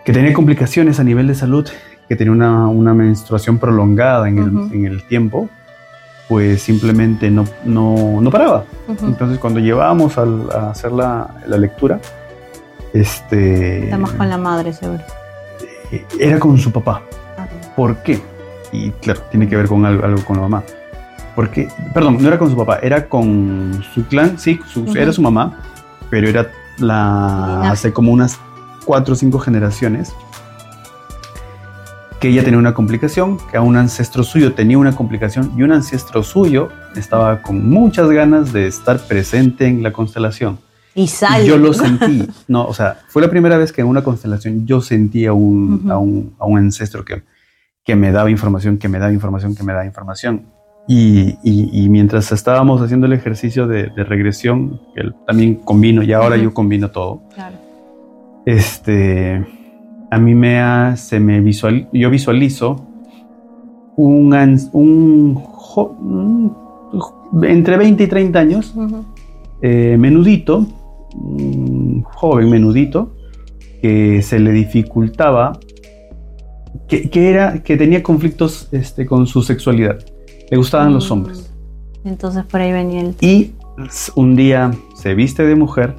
que tenía complicaciones a nivel de salud, que tenía una, una menstruación prolongada en el, en el tiempo, pues simplemente no, no, no paraba. Entonces cuando llevábamos al- a hacer la, la lectura, este, Estamos con la madre, seguro. era con su papá. ¿Por qué? Y claro, tiene que ver con algo, algo con la mamá. Porque, perdón, no era con su papá, era con su clan, sí, su- era su mamá, pero era la hace como unas cuatro o cinco generaciones que ella tenía una complicación, que a un ancestro suyo tenía una complicación y un ancestro suyo estaba con muchas ganas de estar presente en la constelación. Y sale. Y yo lo sentí. No, o sea, fue la primera vez que en una constelación yo sentí a un, a un, a un ancestro que, que me daba información, que me daba información, que me daba información. Y, y- y mientras estábamos haciendo el ejercicio de, de regresión, que él también combino, y ahora yo combino todo, Claro. este, a mí me ha- se me visual, yo visualizo un, un, entre 20 y 30 años, eh, menudito, un joven menudito, que se le dificultaba, que, que era, que tenía conflictos este, con su sexualidad. Le gustaban los Mm. hombres. Entonces por ahí venía el... Y un día se viste de mujer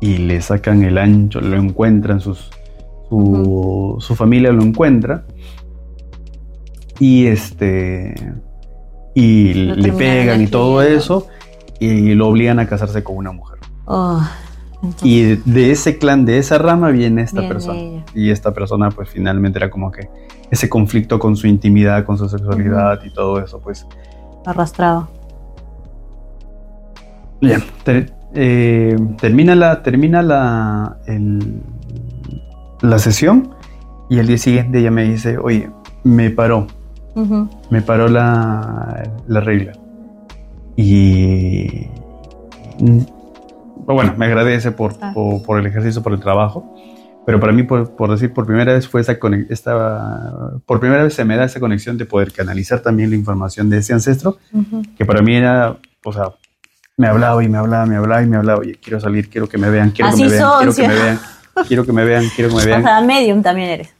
y le sacan el ancho, lo encuentran, sus, su, su familia lo encuentra. Y este. Y Lo le pegan y todo eso. Y lo obligan a casarse con una mujer. Oh, Y de, de ese clan, de esa rama, viene esta Viene persona. ella. Y esta persona, pues finalmente era como que ese conflicto con su intimidad, con su sexualidad y todo eso, pues arrastrado. Ter- eh, termina la, termina la, el- la sesión y el día siguiente ella me dice, oye, me paró, me paró la, la regla. Y mm, bueno, me agradece por, Ah. por, por el ejercicio, por el trabajo. Pero para mí, por, por decir, por primera vez fue esa esta, por primera vez se me da esa conexión de poder canalizar también la información de ese ancestro, que para mí era, o sea, me hablaba y me hablaba, me hablaba y me hablaba, oye, quiero salir, quiero que me vean, quiero Así que me vean, son, quiero que sí. me vean, quiero que me vean, quiero que me O vean. sea, medium también eres.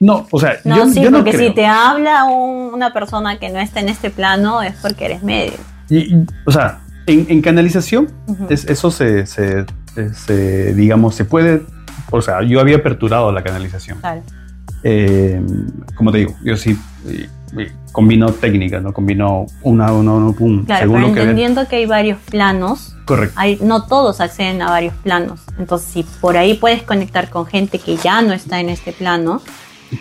No, o sea, No, yo, sí, yo no porque creo. si te habla un- una persona que no está en este plano es porque eres medium. Y- y, o sea, en, en canalización, es- eso se, se- se, digamos, se puede, o sea, yo había aperturado la canalización. Claro. Eh, como te digo, yo sí eh, combino técnicas, ¿no? Combino una, una, una, pum, Claro, según pero lo que entendiendo que hay varios planos, Correcto. hay, no todos acceden a varios planos. Entonces, si por ahí puedes conectar con gente que ya no está en este plano,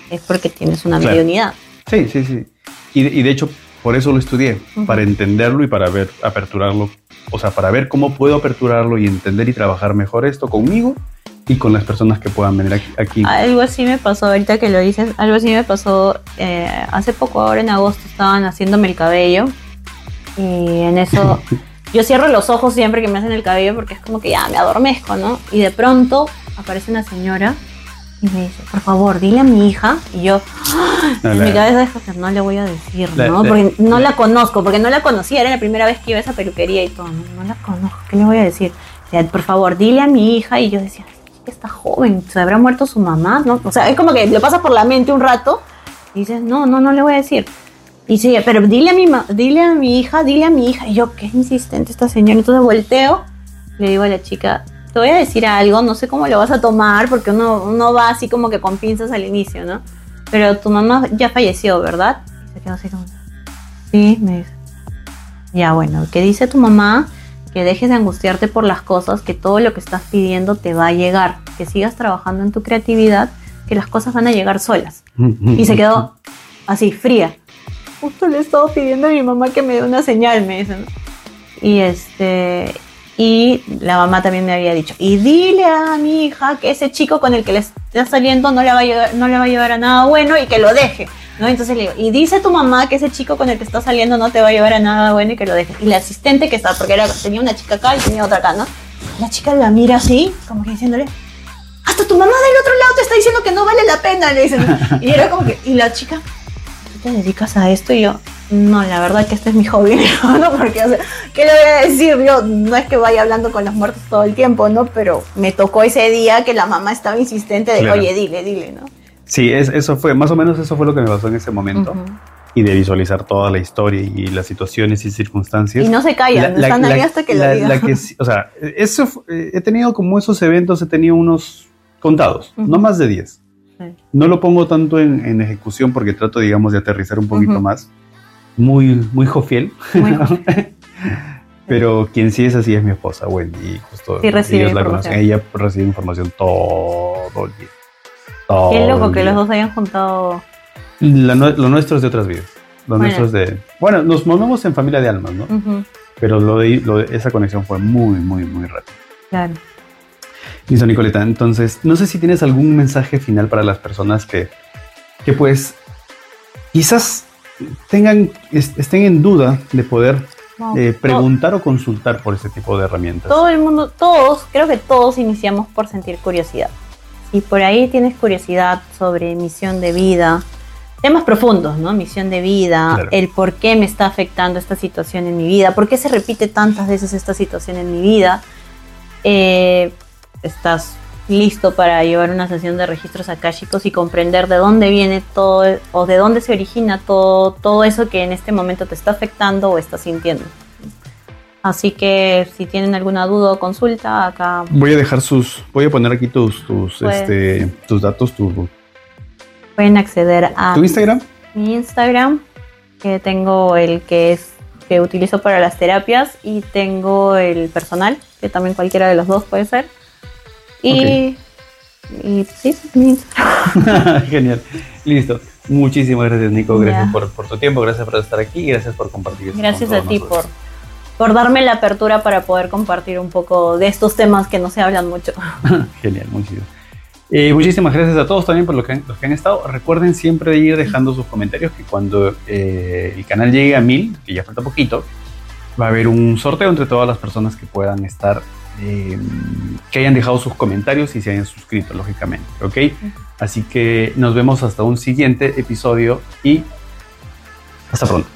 es porque tienes una Claro. mediunidad. Sí, sí, sí. Y, de- y de hecho, por eso lo estudié, Ujú. para entenderlo y para ver, aperturarlo. O sea, para ver cómo puedo aperturarlo y entender y trabajar mejor esto conmigo y con las personas que puedan venir aquí. Algo así me pasó, ahorita que lo dices, algo así me pasó eh, hace poco, ahora en agosto, estaban haciéndome el cabello y en eso yo cierro los ojos siempre que me hacen el cabello porque es como que ya me adormezco, ¿no? Y de pronto aparece una señora y me dice, por favor, dile a mi hija y yo No, en la- mi cabeza es que no le voy a decir, La- ¿no? la- Porque no la conozco, porque no la conocía, era la primera vez que iba a esa peluquería y todo, no, no la conozco, ¿qué le voy a decir? O sea, por favor, dile a mi hija y yo decía, "Ay, está joven, se habrá muerto su mamá, ¿no? O sea, es como que le pasa por la mente un rato y dices, no, no, no le voy a decir. Y sí, pero dile a mi, ma- dile a mi hija, dile a mi hija. Y yo, qué insistente esta señora. Entonces volteo, le digo a la chica, te voy a decir algo, no sé cómo lo vas a tomar, porque uno, uno va así como que con pinzas al inicio, ¿no? Pero tu mamá ya falleció, ¿verdad? Y se quedó así como, sí, me dice. Ya, bueno, ¿qué dice tu mamá? Que dejes de angustiarte por las cosas, que todo lo que estás pidiendo te va a llegar, que sigas trabajando en tu creatividad, que las cosas van a llegar solas. Y se quedó así, fría. Justo le estaba pidiendo a mi mamá que me dé una señal, me dice. ¿no? Y este. Y la mamá también me había dicho, y dile a mi hija que ese chico con el que le está saliendo no le va a llevar, no le va a llevar a nada bueno y que lo deje. ¿no? Entonces le digo, y dice tu mamá que ese chico con el que está saliendo no te va a llevar a nada bueno y que lo deje. Y la asistente que está, porque era, tenía una chica acá y tenía otra acá, ¿no? La chica la mira así, como que diciéndole, hasta tu mamá del otro lado te está diciendo que no vale la pena, le dicen. Y era como que, y la chica, ¿tú te dedicas a esto? Y yo, no, la verdad que este es mi hobby, ¿no? Porque, o sea, ¿qué le voy a decir? Yo no es que vaya hablando con los muertos todo el tiempo, ¿no? Pero me tocó ese día que la mamá estaba insistente de, Claro. oye, dile, dile, ¿no? Sí, es, eso fue, más o menos eso fue lo que me pasó en ese momento. Y de visualizar toda la historia y las situaciones y circunstancias. Y no se callan, La- la- están ahí la- hasta que la- lo digan. o sea, eso, eh, he tenido como esos eventos, he tenido unos contados, no más de 10. Sí. No lo pongo tanto en, en ejecución porque trato, digamos, de aterrizar un poquito más. Muy, muy jofiel. Muy Pero quien sí es así es mi esposa, Wendy. y Justo Sí recibe ellos la información. conocen. Ella recibe información todo el día. Todo Qué loco que los dos hayan juntado. La lo nuestro es de otras vidas. Lo Bueno. nuestro es de. Bueno, nos movemos en familia de almas, ¿no? Pero lo de, lo de- esa conexión fue muy, muy, muy rápida. claro. Listo, Nicoleta. Entonces, no sé si tienes algún mensaje final para las personas que, que pues, quizás tengan, est- estén en duda de poder No, eh, preguntar o consultar por este tipo de herramientas. Todo el mundo, todos, creo que todos iniciamos por sentir curiosidad. Si por ahí tienes curiosidad sobre misión de vida, temas profundos, ¿no? Misión de vida, Claro. el por qué me está afectando esta situación en mi vida, por qué se repite tantas veces esta situación en mi vida, eh, estás listo para llevar una sesión de registros akáshicos y comprender de dónde viene todo o de dónde se origina todo, todo eso que en este momento te está afectando o estás sintiendo. Así que si tienen alguna duda o consulta, acá Voy a dejar sus, voy a poner aquí tus, tus, Pues- este, tus datos, tu, pueden acceder a tu Instagram. mi Instagram, que tengo el que es que utilizo para las terapias y tengo el personal, que también cualquiera de los dos puede ser. Y, y sí, Instagram. Genial. Listo. Muchísimas gracias, Nico. Gracias por, por tu tiempo, gracias por estar aquí y gracias por compartir. Gracias a ti por, nosotros. por darme la apertura para poder compartir un poco de estos temas que no se hablan mucho. Genial, muchísimo. Eh, muchísimas gracias a todos también por lo que han- los que han estado. Recuerden siempre ir dejando sus comentarios que cuando eh, el canal llegue a mil, que ya falta poquito, va a haber un sorteo entre todas las personas que puedan estar, eh, que hayan dejado sus comentarios y se hayan suscrito, lógicamente. ¿Ok? Así que nos vemos hasta un siguiente episodio y hasta pronto.